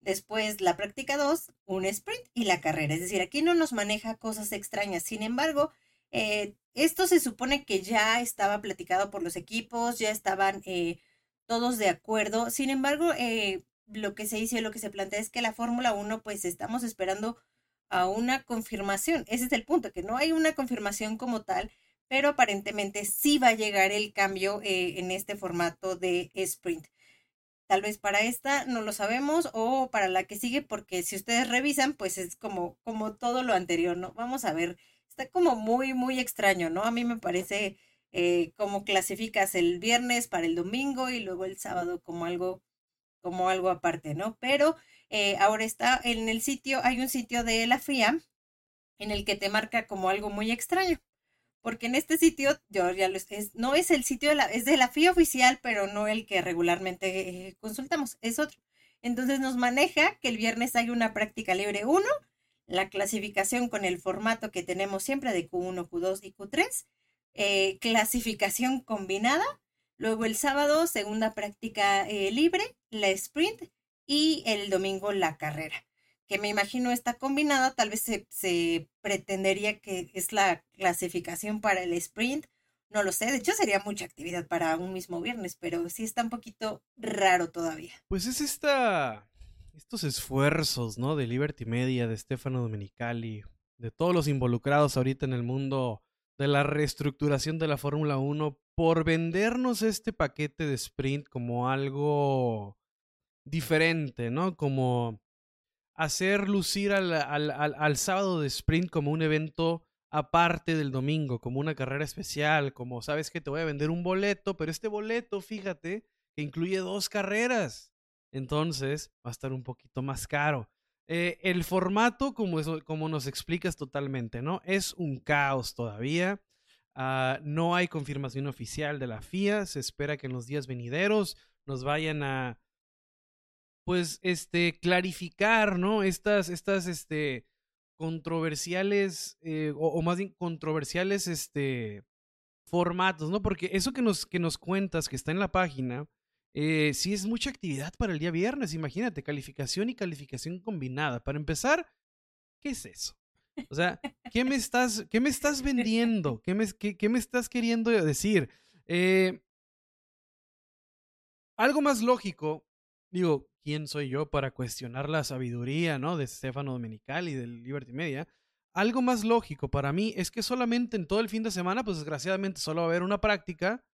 después la práctica 2, un sprint y la carrera. Es decir, aquí no nos maneja cosas extrañas. Sin embargo, eh, esto se supone que ya estaba platicado por los equipos, ya estaban eh, todos de acuerdo. Sin embargo, lo que se dice, lo que se plantea es que la Fórmula 1, pues estamos esperando a una confirmación. Ese es el punto, que no hay una confirmación como tal, pero aparentemente sí va a llegar el cambio eh, en este formato de sprint. Tal vez para esta no lo sabemos o para la que sigue, porque si ustedes revisan, pues es como, como todo lo anterior, ¿no? Vamos a ver, está como muy, muy extraño, ¿no? A mí me parece eh, como clasificas el viernes para el domingo y luego el sábado como algo, como algo aparte, ¿no? Pero eh, ahora está en el sitio, hay un sitio de la FIA en el que te marca como algo muy extraño. Porque en este sitio, yo ya lo es, no es el sitio de la, es de la FIA oficial, pero no el que regularmente eh, consultamos, es otro. Entonces nos maneja que el viernes hay una práctica libre 1, la clasificación con el formato que tenemos siempre de Q1, Q2 y Q3, eh, clasificación combinada, luego el sábado segunda práctica libre, la sprint y el domingo la carrera, que me imagino está combinada, tal vez se, pretendería que es la clasificación para el sprint, no lo sé, de hecho sería mucha actividad para un mismo viernes, pero sí está un poquito raro todavía. Pues es esta, estos esfuerzos, ¿no? De Liberty Media, de Stefano Domenicali, de todos los involucrados ahorita en el mundo de la reestructuración de la Fórmula 1 por vendernos este paquete de sprint como algo diferente, ¿no? Como hacer lucir al, al, al, sábado de sprint como un evento aparte del domingo, como una carrera especial, como sabes que te voy a vender un boleto, pero este boleto, fíjate, que incluye dos carreras. Entonces va a estar un poquito más caro. Eh, el formato, como, como nos explicas totalmente, ¿no? Es un caos todavía. Ah, no hay confirmación oficial de la FIA. Se espera que en los días venideros nos vayan a, pues, este, clarificar, ¿no? Estas, estas, este, controversiales, eh, o, más bien controversiales, este, formatos, ¿no? Porque eso que nos, que nos cuentas, que está en la página, eh, sí es mucha actividad para el día viernes, imagínate, calificación y calificación combinada. Para empezar, ¿qué es eso? O sea, ¿qué me estás, qué me estás vendiendo? ¿Qué me, qué, me estás queriendo decir? Eh, algo más lógico, digo, ¿quién soy yo para cuestionar la sabiduría, ¿no? De Stefano Domenical y del Liberty Media. Algo más lógico para mí es que solamente en todo el fin de semana, pues desgraciadamente solo va a haber una práctica.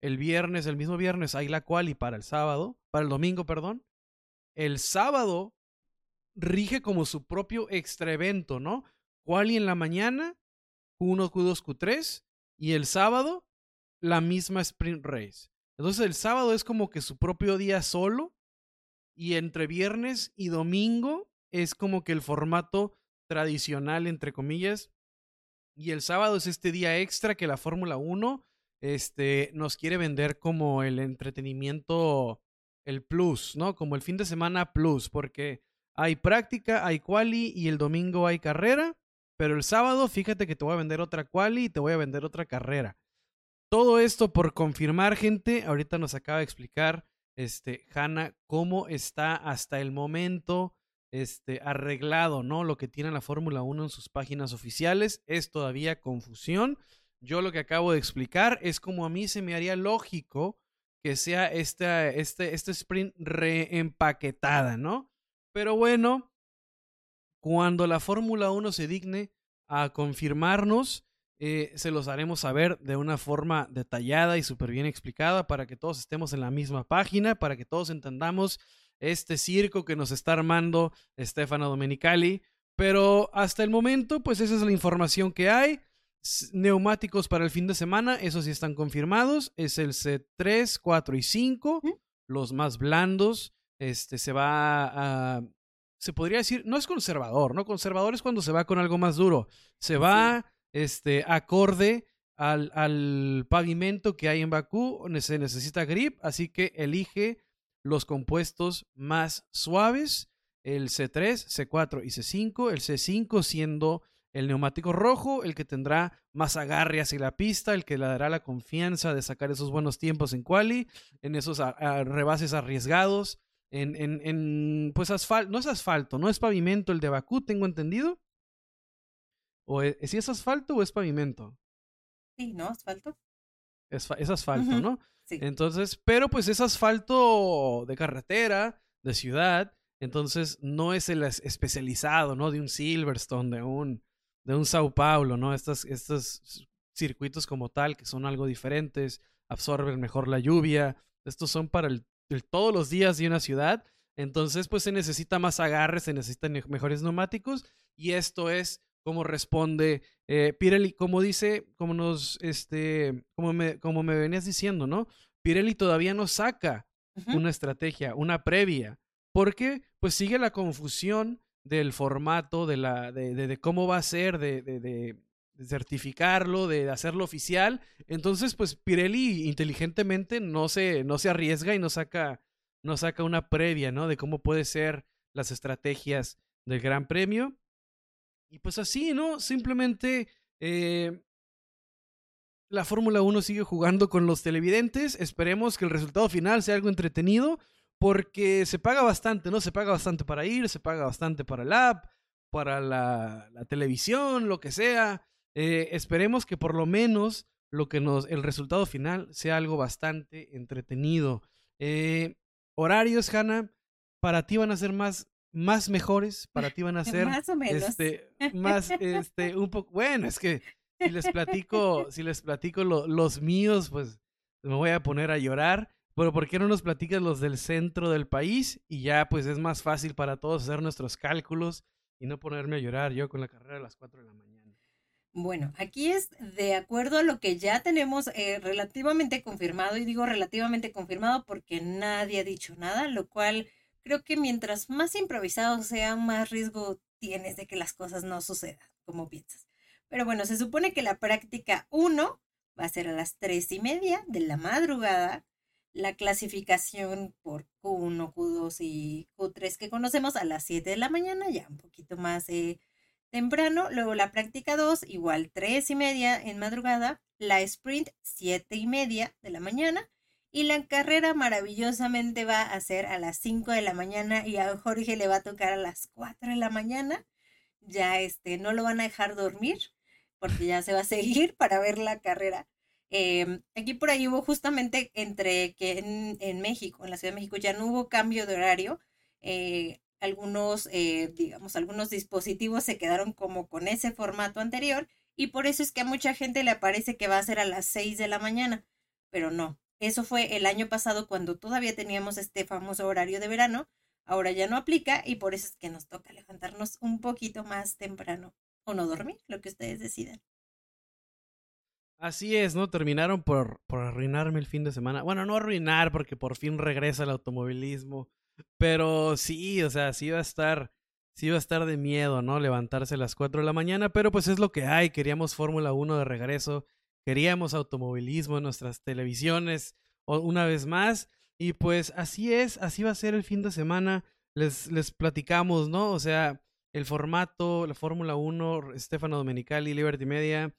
El viernes, el mismo viernes, hay la quali para el sábado, para el domingo, perdón. El sábado rige como su propio extra evento, ¿no? Quali en la mañana, Q1, Q2, Q3, y el sábado, la misma sprint race. Entonces el sábado es como que su propio día solo, y entre viernes y domingo es como que el formato tradicional, entre comillas. Y el sábado es este día extra que la Fórmula 1 este, nos quiere vender como el entretenimiento, el plus, ¿no? Como el fin de semana plus, porque hay práctica, hay quali y el domingo hay carrera, pero el sábado fíjate que te voy a vender otra quali y te voy a vender otra carrera. Todo esto por confirmar, gente, ahorita nos acaba de explicar este, Hanna cómo está hasta el momento este, arreglado, ¿no? Lo que tiene la Fórmula 1 en sus páginas oficiales es todavía confusión. Yo lo que acabo de explicar es como a mí se me haría lógico que sea este, este, este sprint reempaquetada, ¿no? Pero bueno, cuando la Fórmula 1 se digne a confirmarnos, eh, se los haremos saber de una forma detallada y súper bien explicada para que todos estemos en la misma página, para que todos entendamos este circo que nos está armando Stefano Domenicali. Pero hasta el momento, pues esa es la información que hay. Neumáticos para el fin de semana, esos sí están confirmados. Es el C3, 4 y 5, los más blandos. Este se va a. Se podría decir, no es conservador, ¿no? Conservador es cuando se va con algo más duro. Se va este, acorde al, al pavimento que hay en Bakú. Se necesita grip, así que elige los compuestos más suaves, el C3, C4 y C5, el C5 siendo el neumático rojo, el que tendrá más agarre hacia la pista, el que le dará la confianza de sacar esos buenos tiempos en quali, en esos rebases arriesgados, en, en, en pues asfalto, no es asfalto, no es pavimento el de Bakú, tengo entendido. ¿O es, si es asfalto o es pavimento? Sí, ¿no? Asfalto. Es, es asfalto, ¿no? Entonces, pero pues es asfalto de carretera, de ciudad, entonces no es el especializado, ¿no? De un Silverstone, de un, de un Sao Paulo, ¿no? Estos, estos circuitos como tal, que son algo diferentes, absorben mejor la lluvia, estos son para el, todos los días de una ciudad, entonces pues se necesita más agarre, se necesitan mejores neumáticos, y esto es como responde eh, Pirelli, como dice, como nos, este, como me, como me venías diciendo, ¿no? Pirelli todavía no saca una estrategia, una previa, porque pues sigue la confusión del formato, de, la, de, de, cómo va a ser, de, de, certificarlo, de hacerlo oficial. Entonces, pues Pirelli inteligentemente no se, no se arriesga y no saca, no saca una previa, ¿no? De cómo puede ser las estrategias del Gran Premio. Y pues así, ¿no? Simplemente eh, la Fórmula 1 sigue jugando con los televidentes. Esperemos que el resultado final sea algo entretenido porque se paga bastante, ¿no? Se paga bastante para ir, se paga bastante para el app, para la, televisión, lo que sea. Eh, esperemos que por lo menos lo que nos, el resultado final sea algo bastante entretenido. Eh, horarios, Hanna, para ti van a ser más más mejores, para ti van a [LAUGHS] ser más o menos. este [LAUGHS] más este un poco bueno, es que si les platico, si les platico los míos, pues me voy a poner a llorar. Pero ¿por qué no nos platicas los del centro del país? Y ya pues es más fácil para todos hacer nuestros cálculos y no ponerme a llorar yo con la carrera a las 4 de la mañana. Bueno, aquí es de acuerdo a lo que ya tenemos eh, relativamente confirmado, y digo relativamente confirmado porque nadie ha dicho nada, lo cual creo que mientras más improvisado sea, más riesgo tienes de que las cosas no sucedan como piensas. Pero bueno, se supone que la práctica 1 va a ser a las 3 y media de la madrugada. La clasificación por Q1, Q2 y Q3 que conocemos a las 7 de la mañana, ya un poquito más eh, temprano. Luego la práctica 2, igual 3 y media en madrugada. la sprint siete y media de la mañana y la carrera maravillosamente va a ser a las 5 de la mañana y a Jorge le va a tocar a las 4 de la mañana. Ya este, no lo van a dejar dormir porque ya se va a seguir [LAUGHS] para ver la carrera. Em, aquí por ahí hubo justamente entre que en, México, en la Ciudad de México, ya no hubo cambio de horario. Eh, algunos, eh, digamos, algunos dispositivos se quedaron como con ese formato anterior y por eso es que a mucha gente le parece que va a ser a las 6 de la mañana, pero no, eso fue el año pasado cuando todavía teníamos este famoso horario de verano. Ahora ya no aplica y por eso es que nos toca levantarnos un poquito más temprano o no dormir, lo que ustedes decidan. Así es, ¿no? Terminaron por, por arruinarme el fin de semana. Bueno, no arruinar porque por fin regresa el automovilismo. Pero sí, o sea, sí va a estar, sí va a estar de miedo, ¿no? Levantarse a las 4 de la mañana, pero pues es lo que hay. Queríamos Fórmula 1 de regreso queríamos automovilismo en nuestras televisiones una vez más. Y pues así es, así va a ser el fin de semana. Les, les platicamos, ¿no? O sea, el formato, la Fórmula 1, Stefano Domenicali, Liberty Media,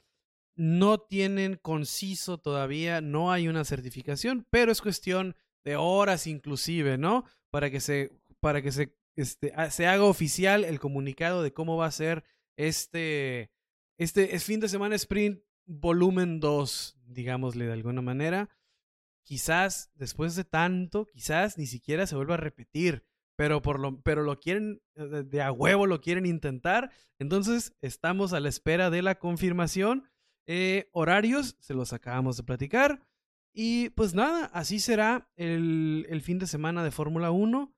no tienen conciso todavía, no hay una certificación, pero es cuestión de horas inclusive, ¿no? Para que se, para que se, este, se haga oficial el comunicado de cómo va a ser este, este fin de semana sprint volumen 2, digámosle de alguna manera. Quizás después de tanto, quizás ni siquiera se vuelva a repetir, pero, por lo, pero lo quieren, eh, de, a huevo lo quieren intentar. Entonces estamos a la espera de la confirmación. Eh, horarios, se los acabamos de platicar. Y pues nada, así será el, el fin de semana de Fórmula 1.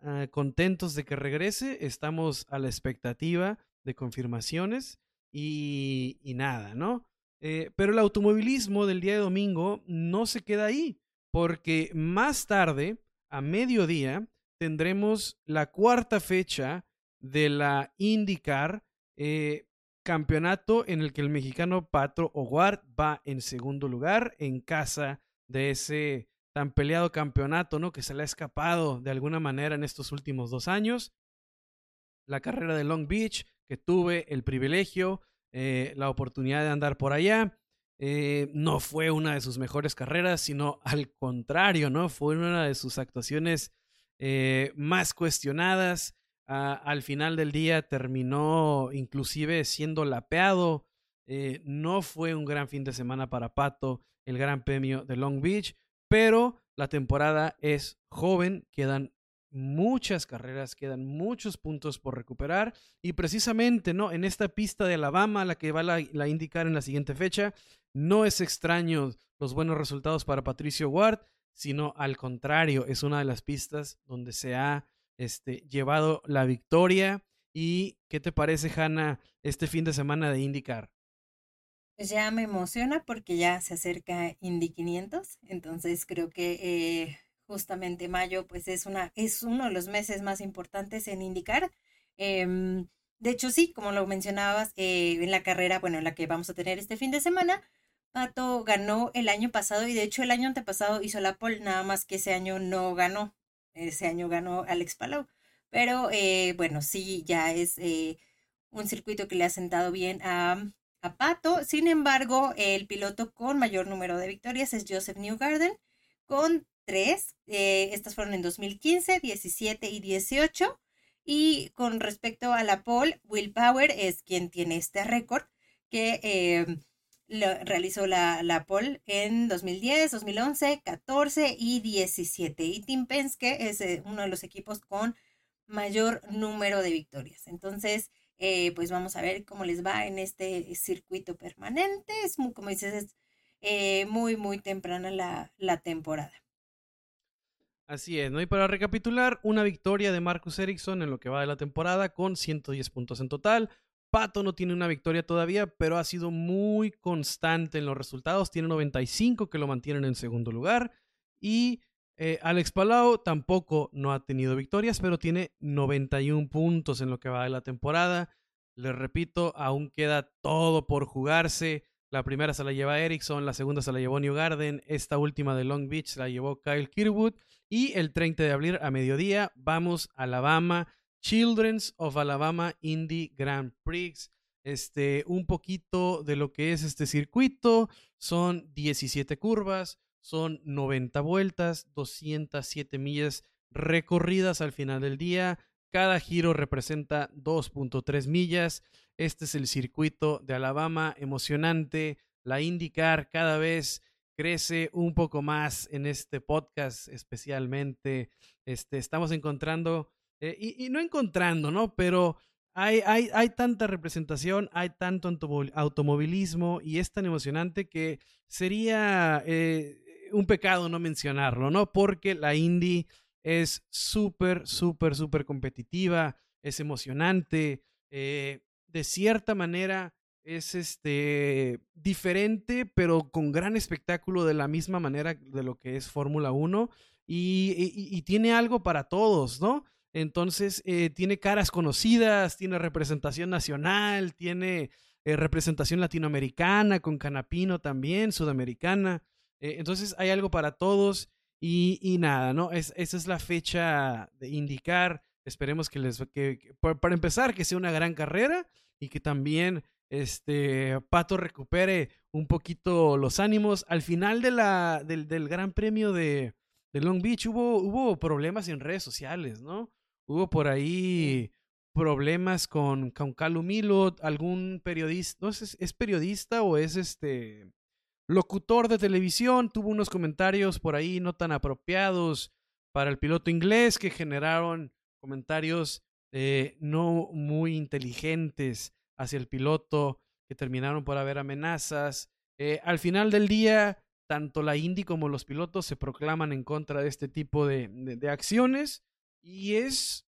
Ah, contentos de que regrese, estamos a la expectativa de confirmaciones y, y nada, ¿no? Eh, pero el automovilismo del día de domingo no se queda ahí, porque más tarde, a mediodía, tendremos la cuarta fecha de la IndyCar, eh, campeonato en el que el mexicano Patro Howard va en segundo lugar en casa de ese tan peleado campeonato, ¿no? Que se le ha escapado de alguna manera en estos últimos dos años. La carrera de Long Beach, que tuve el privilegio eh, la oportunidad de andar por allá. Eh, no fue una de sus mejores carreras, sino al contrario, ¿no? Fue una de sus actuaciones eh, más cuestionadas. Al final del día terminó inclusive siendo lapeado. no fue un gran fin de semana para Pato, el Gran Premio de Long Beach, pero la temporada es joven, quedan muchas carreras, quedan muchos puntos por recuperar y precisamente no en esta pista de Alabama, la que va a indicar en la siguiente fecha, no es extraño los buenos resultados para Patricio Ward, sino al contrario, es una de las pistas donde se ha este, llevado la victoria. ¿Y qué te parece, Hanna, este fin de semana de IndyCar? Pues ya me emociona porque ya se acerca Indy 500, entonces creo que eh, justamente mayo, pues es, una, es uno de los meses más importantes en indicar. Em, de hecho, sí, como lo mencionabas, eh, en la carrera, bueno, en la que vamos a tener este fin de semana, Pato ganó el año pasado y de hecho el año antepasado hizo la pole, nada más que ese año no ganó. Ese año ganó Alex Palau. Pero eh, bueno, sí, ya es eh, un circuito que le ha sentado bien a, a Pato. Sin embargo, el piloto con mayor número de victorias es Joseph Newgarden, con tres. Eh, estas fueron en 2015, 17 y 18. Y con respecto a la pole, Will Power es quien tiene este récord que eh, realizó la, la en 2010, 2011, 14 y 17. Y Tim Penske es eh, uno de los equipos con mayor número de victorias. Entonces, pues vamos a ver cómo les va en este circuito permanente. Es muy, como dices, es muy, muy temprana la temporada. Así es, ¿no? Y para recapitular, una victoria de Marcus Ericsson en lo que va de la temporada con 110 puntos en total. Pato no tiene una victoria todavía, pero ha sido muy constante en los resultados. Tiene 95 que lo mantienen en segundo lugar. Y eh, Alex Palau tampoco no ha tenido victorias, pero tiene 91 puntos en lo que va de la temporada. Les repito, aún queda todo por jugarse. La primera se la lleva Ericsson, la segunda se la llevó New Garden, esta última de Long Beach se la llevó Kyle Kirwood y el 30 de abril a mediodía vamos a Alabama, Children's of Alabama Indy Grand Prix. este, un poquito de lo que es este circuito. Son 17 curvas, son 90 vueltas, 207 millas recorridas al final del día. Cada giro representa 2.3 millas. Este es el circuito de Alabama, emocionante. La IndyCar cada vez crece un poco más en este podcast, especialmente. Este, estamos encontrando, eh, y, no encontrando, ¿no? Pero hay, hay, hay tanta representación, hay tanto automovilismo y es tan emocionante que sería eh, un pecado no mencionarlo, ¿no? Porque la Indy es súper, súper, súper competitiva, es emocionante, eh, de cierta manera es este diferente, pero con gran espectáculo de la misma manera de lo que es Fórmula 1 y, tiene algo para todos, ¿no? Entonces, eh, tiene caras conocidas, tiene representación nacional, tiene eh, representación latinoamericana con Canapino también, sudamericana. Entonces, hay algo para todos y, nada, ¿no? Es, esa es la fecha de indicar. Esperemos que les, que, para empezar, que sea una gran carrera y que también este Pato recupere un poquito los ánimos. Al final de la, del, del Gran Premio de, de Long Beach hubo, hubo problemas en redes sociales, ¿no? Hubo por ahí problemas con, con Calum algún periodista, no sé, ¿es periodista o es este locutor de televisión? Tuvo unos comentarios por ahí no tan apropiados para el piloto inglés que generaron comentarios eh, no muy inteligentes hacia el piloto, que terminaron por haber amenazas. Eh, al final del día, tanto la Indy como los pilotos se proclaman en contra de este tipo de, acciones. Y es,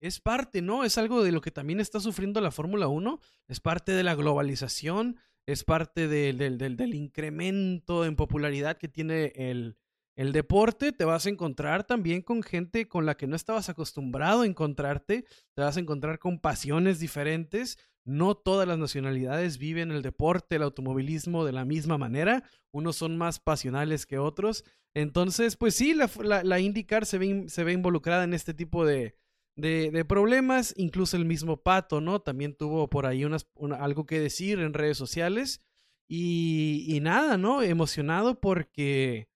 es parte, ¿no? Es algo de lo que también está sufriendo la Fórmula 1, es parte de la globalización, es parte del, del, incremento en popularidad que tiene el, el deporte, te vas a encontrar también con gente con la que no estabas acostumbrado a encontrarte, te vas a encontrar con pasiones diferentes. No todas las nacionalidades viven el deporte, el automovilismo de la misma manera. Unos son más pasionales que otros. Entonces, pues sí, la, la, IndyCar se ve, se ve, involucrada en este tipo de, de, problemas. Incluso el mismo Pato, ¿no? También tuvo por ahí unas, algo que decir en redes sociales. Y, y nada, ¿no? Emocionado porque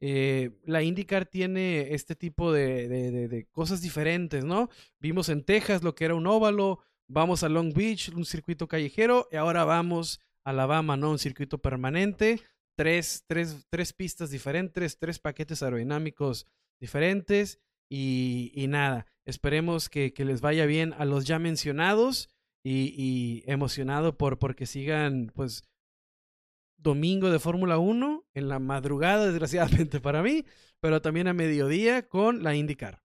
eh, la IndyCar tiene este tipo de, de, de, cosas diferentes, ¿no? Vimos en Texas lo que era un óvalo, vamos a Long Beach, un circuito callejero, y ahora vamos a Alabama, ¿no? Un circuito permanente tres, tres, tres pistas diferentes, tres paquetes aerodinámicos diferentes y, nada, esperemos que, que, les vaya bien a los ya mencionados y, y emocionado por porque sigan pues domingo de Fórmula 1 en la madrugada, [LAUGHS] desgraciadamente para mí, pero también a mediodía con la IndyCar.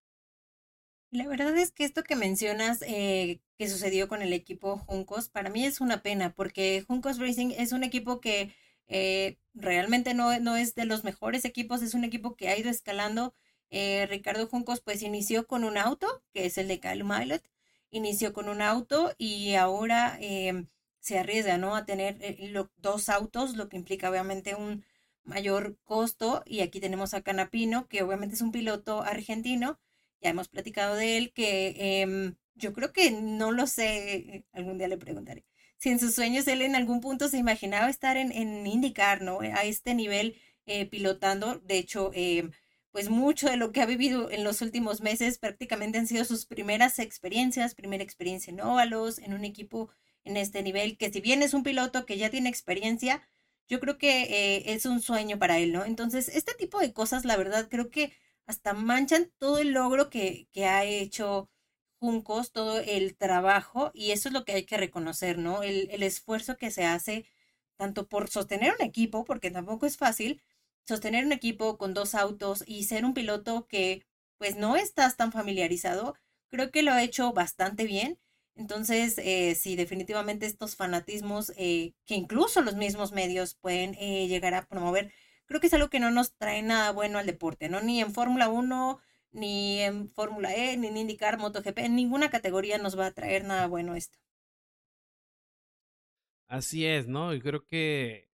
La verdad es que esto que mencionas eh, que sucedió con el equipo Juncos, para mí es una pena, porque Juncos Racing es un equipo que eh, realmente no, no es de los mejores equipos, es un equipo que ha ido escalando. Eh, Ricardo Juncos pues inició con un auto, que es el de Kyle Milot, inició con un auto y ahora em, se arriesga ¿no? a tener eh, dos autos, lo que implica obviamente un mayor costo. Y aquí tenemos a Canapino, que obviamente es un piloto argentino, ya hemos platicado de él, que em, yo creo que no lo sé, algún día le preguntaré si en sus sueños él en algún punto se imaginaba estar en, en IndyCar, ¿no? A este nivel eh, pilotando. De hecho, eh, pues mucho de lo que ha vivido en los últimos meses prácticamente han sido sus primeras experiencias, primera experiencia en óvalos, en un equipo en este nivel, que si bien es un piloto que ya tiene experiencia, yo creo que eh, es un sueño para él, ¿no? Entonces, este tipo de cosas, la verdad, creo que hasta manchan todo el logro que, que ha hecho Juncos, todo el trabajo, y eso es lo que hay que reconocer, ¿no? El, el esfuerzo que se hace tanto por sostener un equipo, porque tampoco es fácil, sostener un equipo con dos autos y ser un piloto que pues no estás tan familiarizado, creo que lo ha hecho bastante bien. Entonces, eh, sí, definitivamente estos fanatismos eh, que incluso los mismos medios pueden eh, llegar a promover, creo que es algo que no nos trae nada bueno al deporte, ¿no? Ni en Fórmula 1, ni en Fórmula E, ni en IndyCar, MotoGP, en ninguna categoría nos va a traer nada bueno esto. Así es, ¿no? Y creo que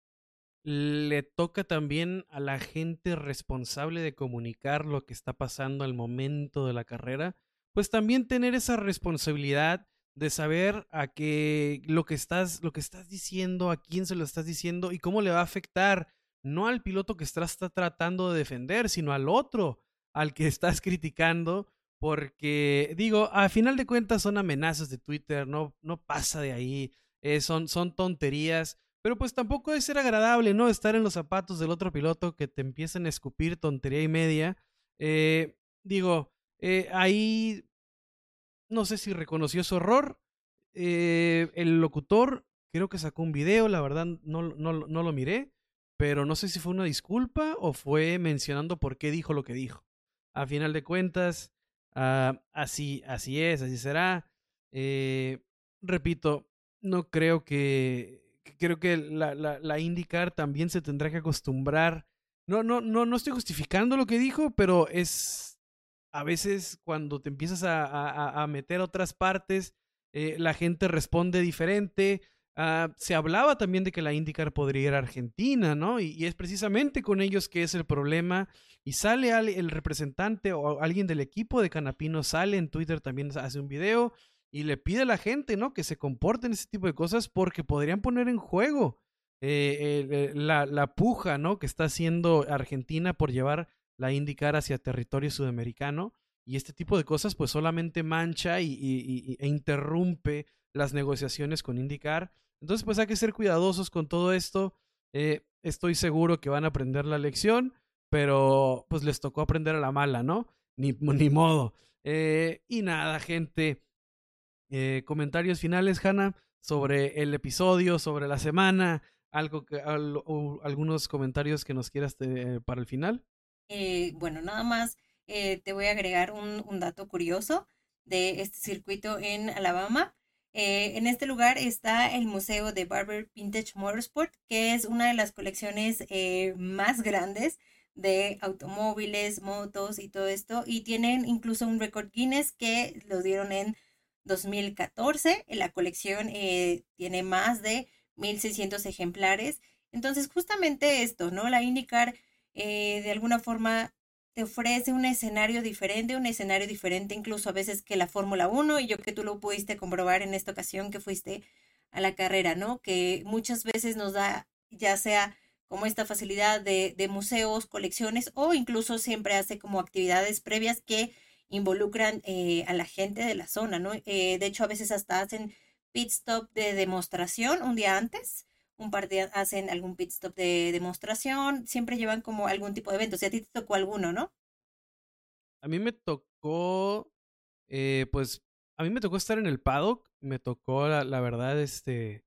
le toca también a la gente responsable de comunicar lo que está pasando al momento de la carrera, pues también tener esa responsabilidad de saber a qué lo que estás lo que estás diciendo, a quién se lo estás diciendo y cómo le va a afectar no al piloto que estás tratando de defender, sino al otro al que estás criticando, porque digo, a final de cuentas son amenazas de Twitter, no no pasa de ahí, eh, son son tonterías. Pero pues tampoco es ser agradable, ¿no? Estar en los zapatos del otro piloto que te empiecen a escupir tontería y media. Eh, digo, eh, ahí no sé si reconoció su error. Eh, el locutor creo que sacó un video, la verdad no, no, no, lo miré, pero no sé si fue una disculpa o fue mencionando por qué dijo lo que dijo. A final de cuentas, uh, así, así es, así será. Repito, no creo que, creo que la, la, la IndyCar también se tendrá que acostumbrar. No, no, no, no estoy justificando lo que dijo, pero es a veces cuando te empiezas a, a, meter otras partes, eh, la gente responde diferente. Ah, se hablaba también de que la IndyCar podría ir a Argentina, ¿no? Y, es precisamente con ellos que es el problema. Y sale el representante o alguien del equipo de Canapino, sale en Twitter, también hace un video y le pide a la gente, ¿no? Que se comporten ese tipo de cosas porque podrían poner en juego eh, eh, la, la, puja, ¿no? Que está haciendo Argentina por llevar la indicar hacia territorio sudamericano y este tipo de cosas pues solamente mancha y, e interrumpe las negociaciones con indicar. Entonces pues hay que ser cuidadosos con todo esto. Eh, estoy seguro que van a aprender la lección, pero pues les tocó aprender a la mala, ¿no? Ni, ni modo. Y nada, gente. Eh, comentarios finales, Hanna, sobre el episodio, sobre la semana, algo que, algunos comentarios que nos quieras para el final. Eh, bueno, nada más eh, te voy a agregar un, dato curioso de este circuito en Alabama. Eh, en este lugar está el Museo de Barber Vintage Motorsport, que es una de las colecciones más grandes de automóviles, motos y todo esto. Y tienen incluso un récord Guinness que lo dieron en 2014. La colección tiene más de 1600 ejemplares. Entonces, justamente esto, ¿no? La IndyCar eh, de alguna forma te ofrece un escenario diferente, un escenario diferente incluso a veces que la Fórmula 1 y yo que tú lo pudiste comprobar en esta ocasión que fuiste a la carrera, ¿no? Que muchas veces nos da ya sea como esta facilidad de, de museos, colecciones o incluso siempre hace como actividades previas que involucran eh, a la gente de la zona, ¿no? Eh, de hecho, a veces hasta hacen pit stop de demostración un día antes un par de hacen algún pit stop de demostración, siempre llevan como algún tipo de evento. Si a ti te tocó alguno, ¿no? A mí me tocó, eh, pues, a mí me tocó estar en el paddock, me tocó, la, verdad, este,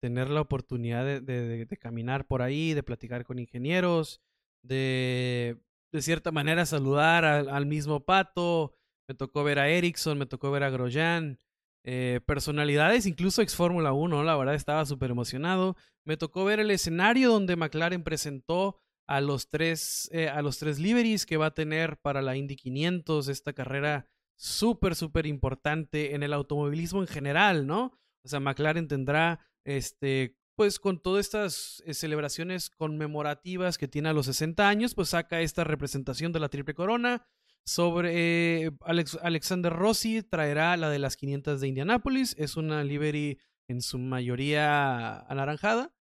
tener la oportunidad de, caminar por ahí, de platicar con ingenieros, de, de cierta manera, saludar al, mismo pato. Me tocó ver a Ericsson, me tocó ver a Grosjean, eh, personalidades, incluso ex Fórmula 1, la verdad estaba súper emocionado. Me tocó ver el escenario donde McLaren presentó a los tres, eh, a los tres liveries que va a tener para la Indy 500, esta carrera súper, súper importante en el automovilismo en general, ¿no? O sea, McLaren tendrá, este, pues con todas estas eh, celebraciones conmemorativas que tiene a los 60 años, pues saca esta representación de la Triple Corona, sobre eh, Alexander Rossi traerá la de las 500 de Indianápolis. Es una livery en su mayoría anaranjada.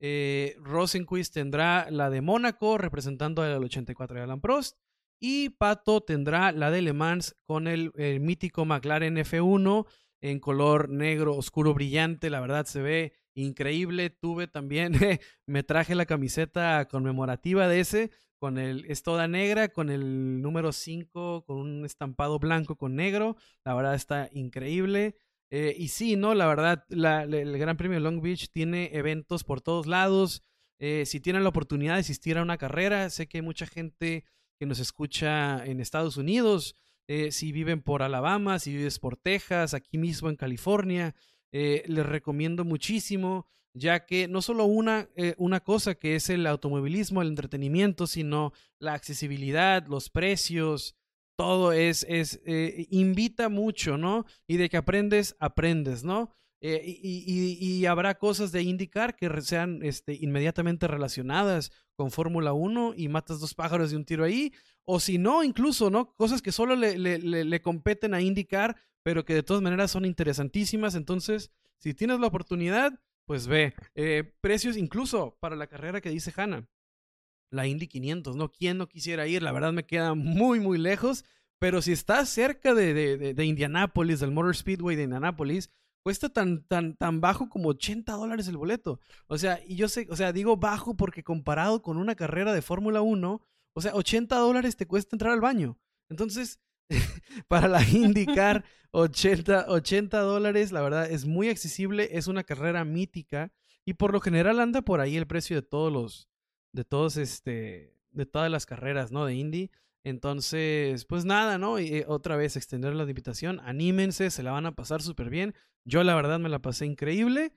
Eh, Rosenquist tendrá la de Mónaco representando al 84 de Alan Prost. Y Pato tendrá la de Le Mans con el mítico McLaren F1 en color negro oscuro brillante. La verdad se ve increíble. Tuve también, [LAUGHS] me traje la camiseta conmemorativa de ese con el, es toda negra, con el número 5, con un estampado blanco con negro. La verdad está increíble. Eh, y sí, ¿no? La verdad, el Gran Premio Long Beach tiene eventos por todos lados. Eh, si tienen la oportunidad de asistir a una carrera, sé que hay mucha gente que nos escucha en Estados Unidos. Eh, si viven por Alabama, si vives por Texas, aquí mismo en California, les recomiendo muchísimo ya que no solo una, eh, una cosa que es el automovilismo, el entretenimiento, sino la accesibilidad, los precios, todo es, es eh, invita mucho, ¿no? Y de que aprendes, aprendes, ¿no? Eh, y, y, habrá cosas de indicar que sean este, inmediatamente relacionadas con Fórmula 1 y matas dos pájaros de un tiro ahí, o si no, incluso, ¿no? Cosas que solo le, le, le competen a indicar, pero que de todas maneras son interesantísimas. Entonces, si tienes la oportunidad, pues ve. Eh, precios incluso para la carrera que dice Hanna. La Indy 500, ¿no? ¿Quién no quisiera ir? La verdad me queda muy, muy lejos. Pero si estás cerca de, de, de, Indianápolis, del Motor Speedway de Indianápolis, cuesta tan, tan, tan bajo como 80 dólares el boleto. O sea, y yo sé, o sea, digo bajo porque comparado con una carrera de Fórmula 1, o sea, 80 dólares te cuesta entrar al baño. Entonces, [LAUGHS] para la IndyCar, 80, 80 dólares, la verdad, es muy accesible, es una carrera mítica y por lo general anda por ahí el precio de todos los, de todos este, de todas las carreras, ¿no? De Indy. Entonces, pues nada, ¿no? Y eh, otra vez extender la invitación, anímense, se la van a pasar súper bien. Yo la verdad me la pasé increíble.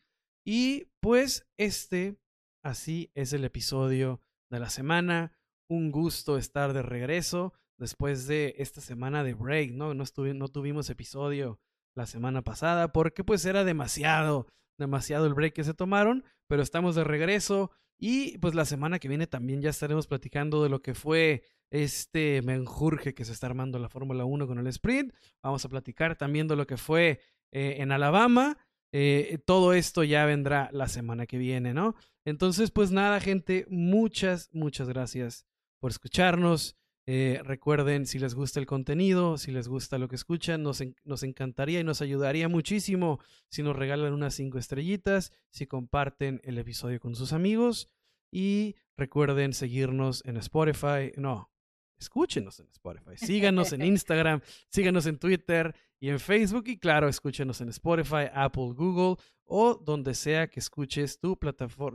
Y pues este, así es el episodio de la semana. Un gusto estar de regreso después de esta semana de break, ¿no? No, no tuvimos episodio la semana pasada porque pues era demasiado, demasiado el break que se tomaron, pero estamos de regreso y pues la semana que viene también ya estaremos platicando de lo que fue este menjurje que se está armando la Fórmula 1 con el sprint. Vamos a platicar también de lo que fue eh, en Alabama. Eh, todo esto ya vendrá la semana que viene, ¿no? Entonces, pues nada, gente, muchas, muchas gracias por escucharnos. Eh, recuerden, si les gusta el contenido, si les gusta lo que escuchan, nos, nos, encantaría y nos ayudaría muchísimo si nos regalan unas cinco estrellitas, si comparten el episodio con sus amigos y recuerden seguirnos en Spotify, no, escúchenos en Spotify, síganos en [LAUGHS] Instagram, síganos en Twitter y en Facebook y claro, escúchenos en Spotify, Apple, Google o donde sea que escuches tu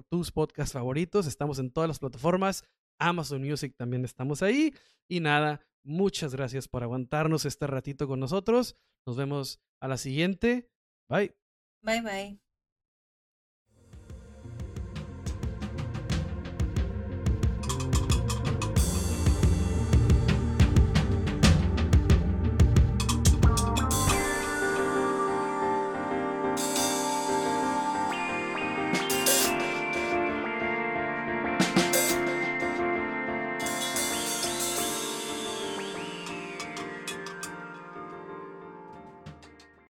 tus podcasts favoritos. Estamos en todas las plataformas. Amazon Music también estamos ahí. Y nada, muchas gracias por aguantarnos este ratito con nosotros. Nos vemos a la siguiente. Bye. Bye bye.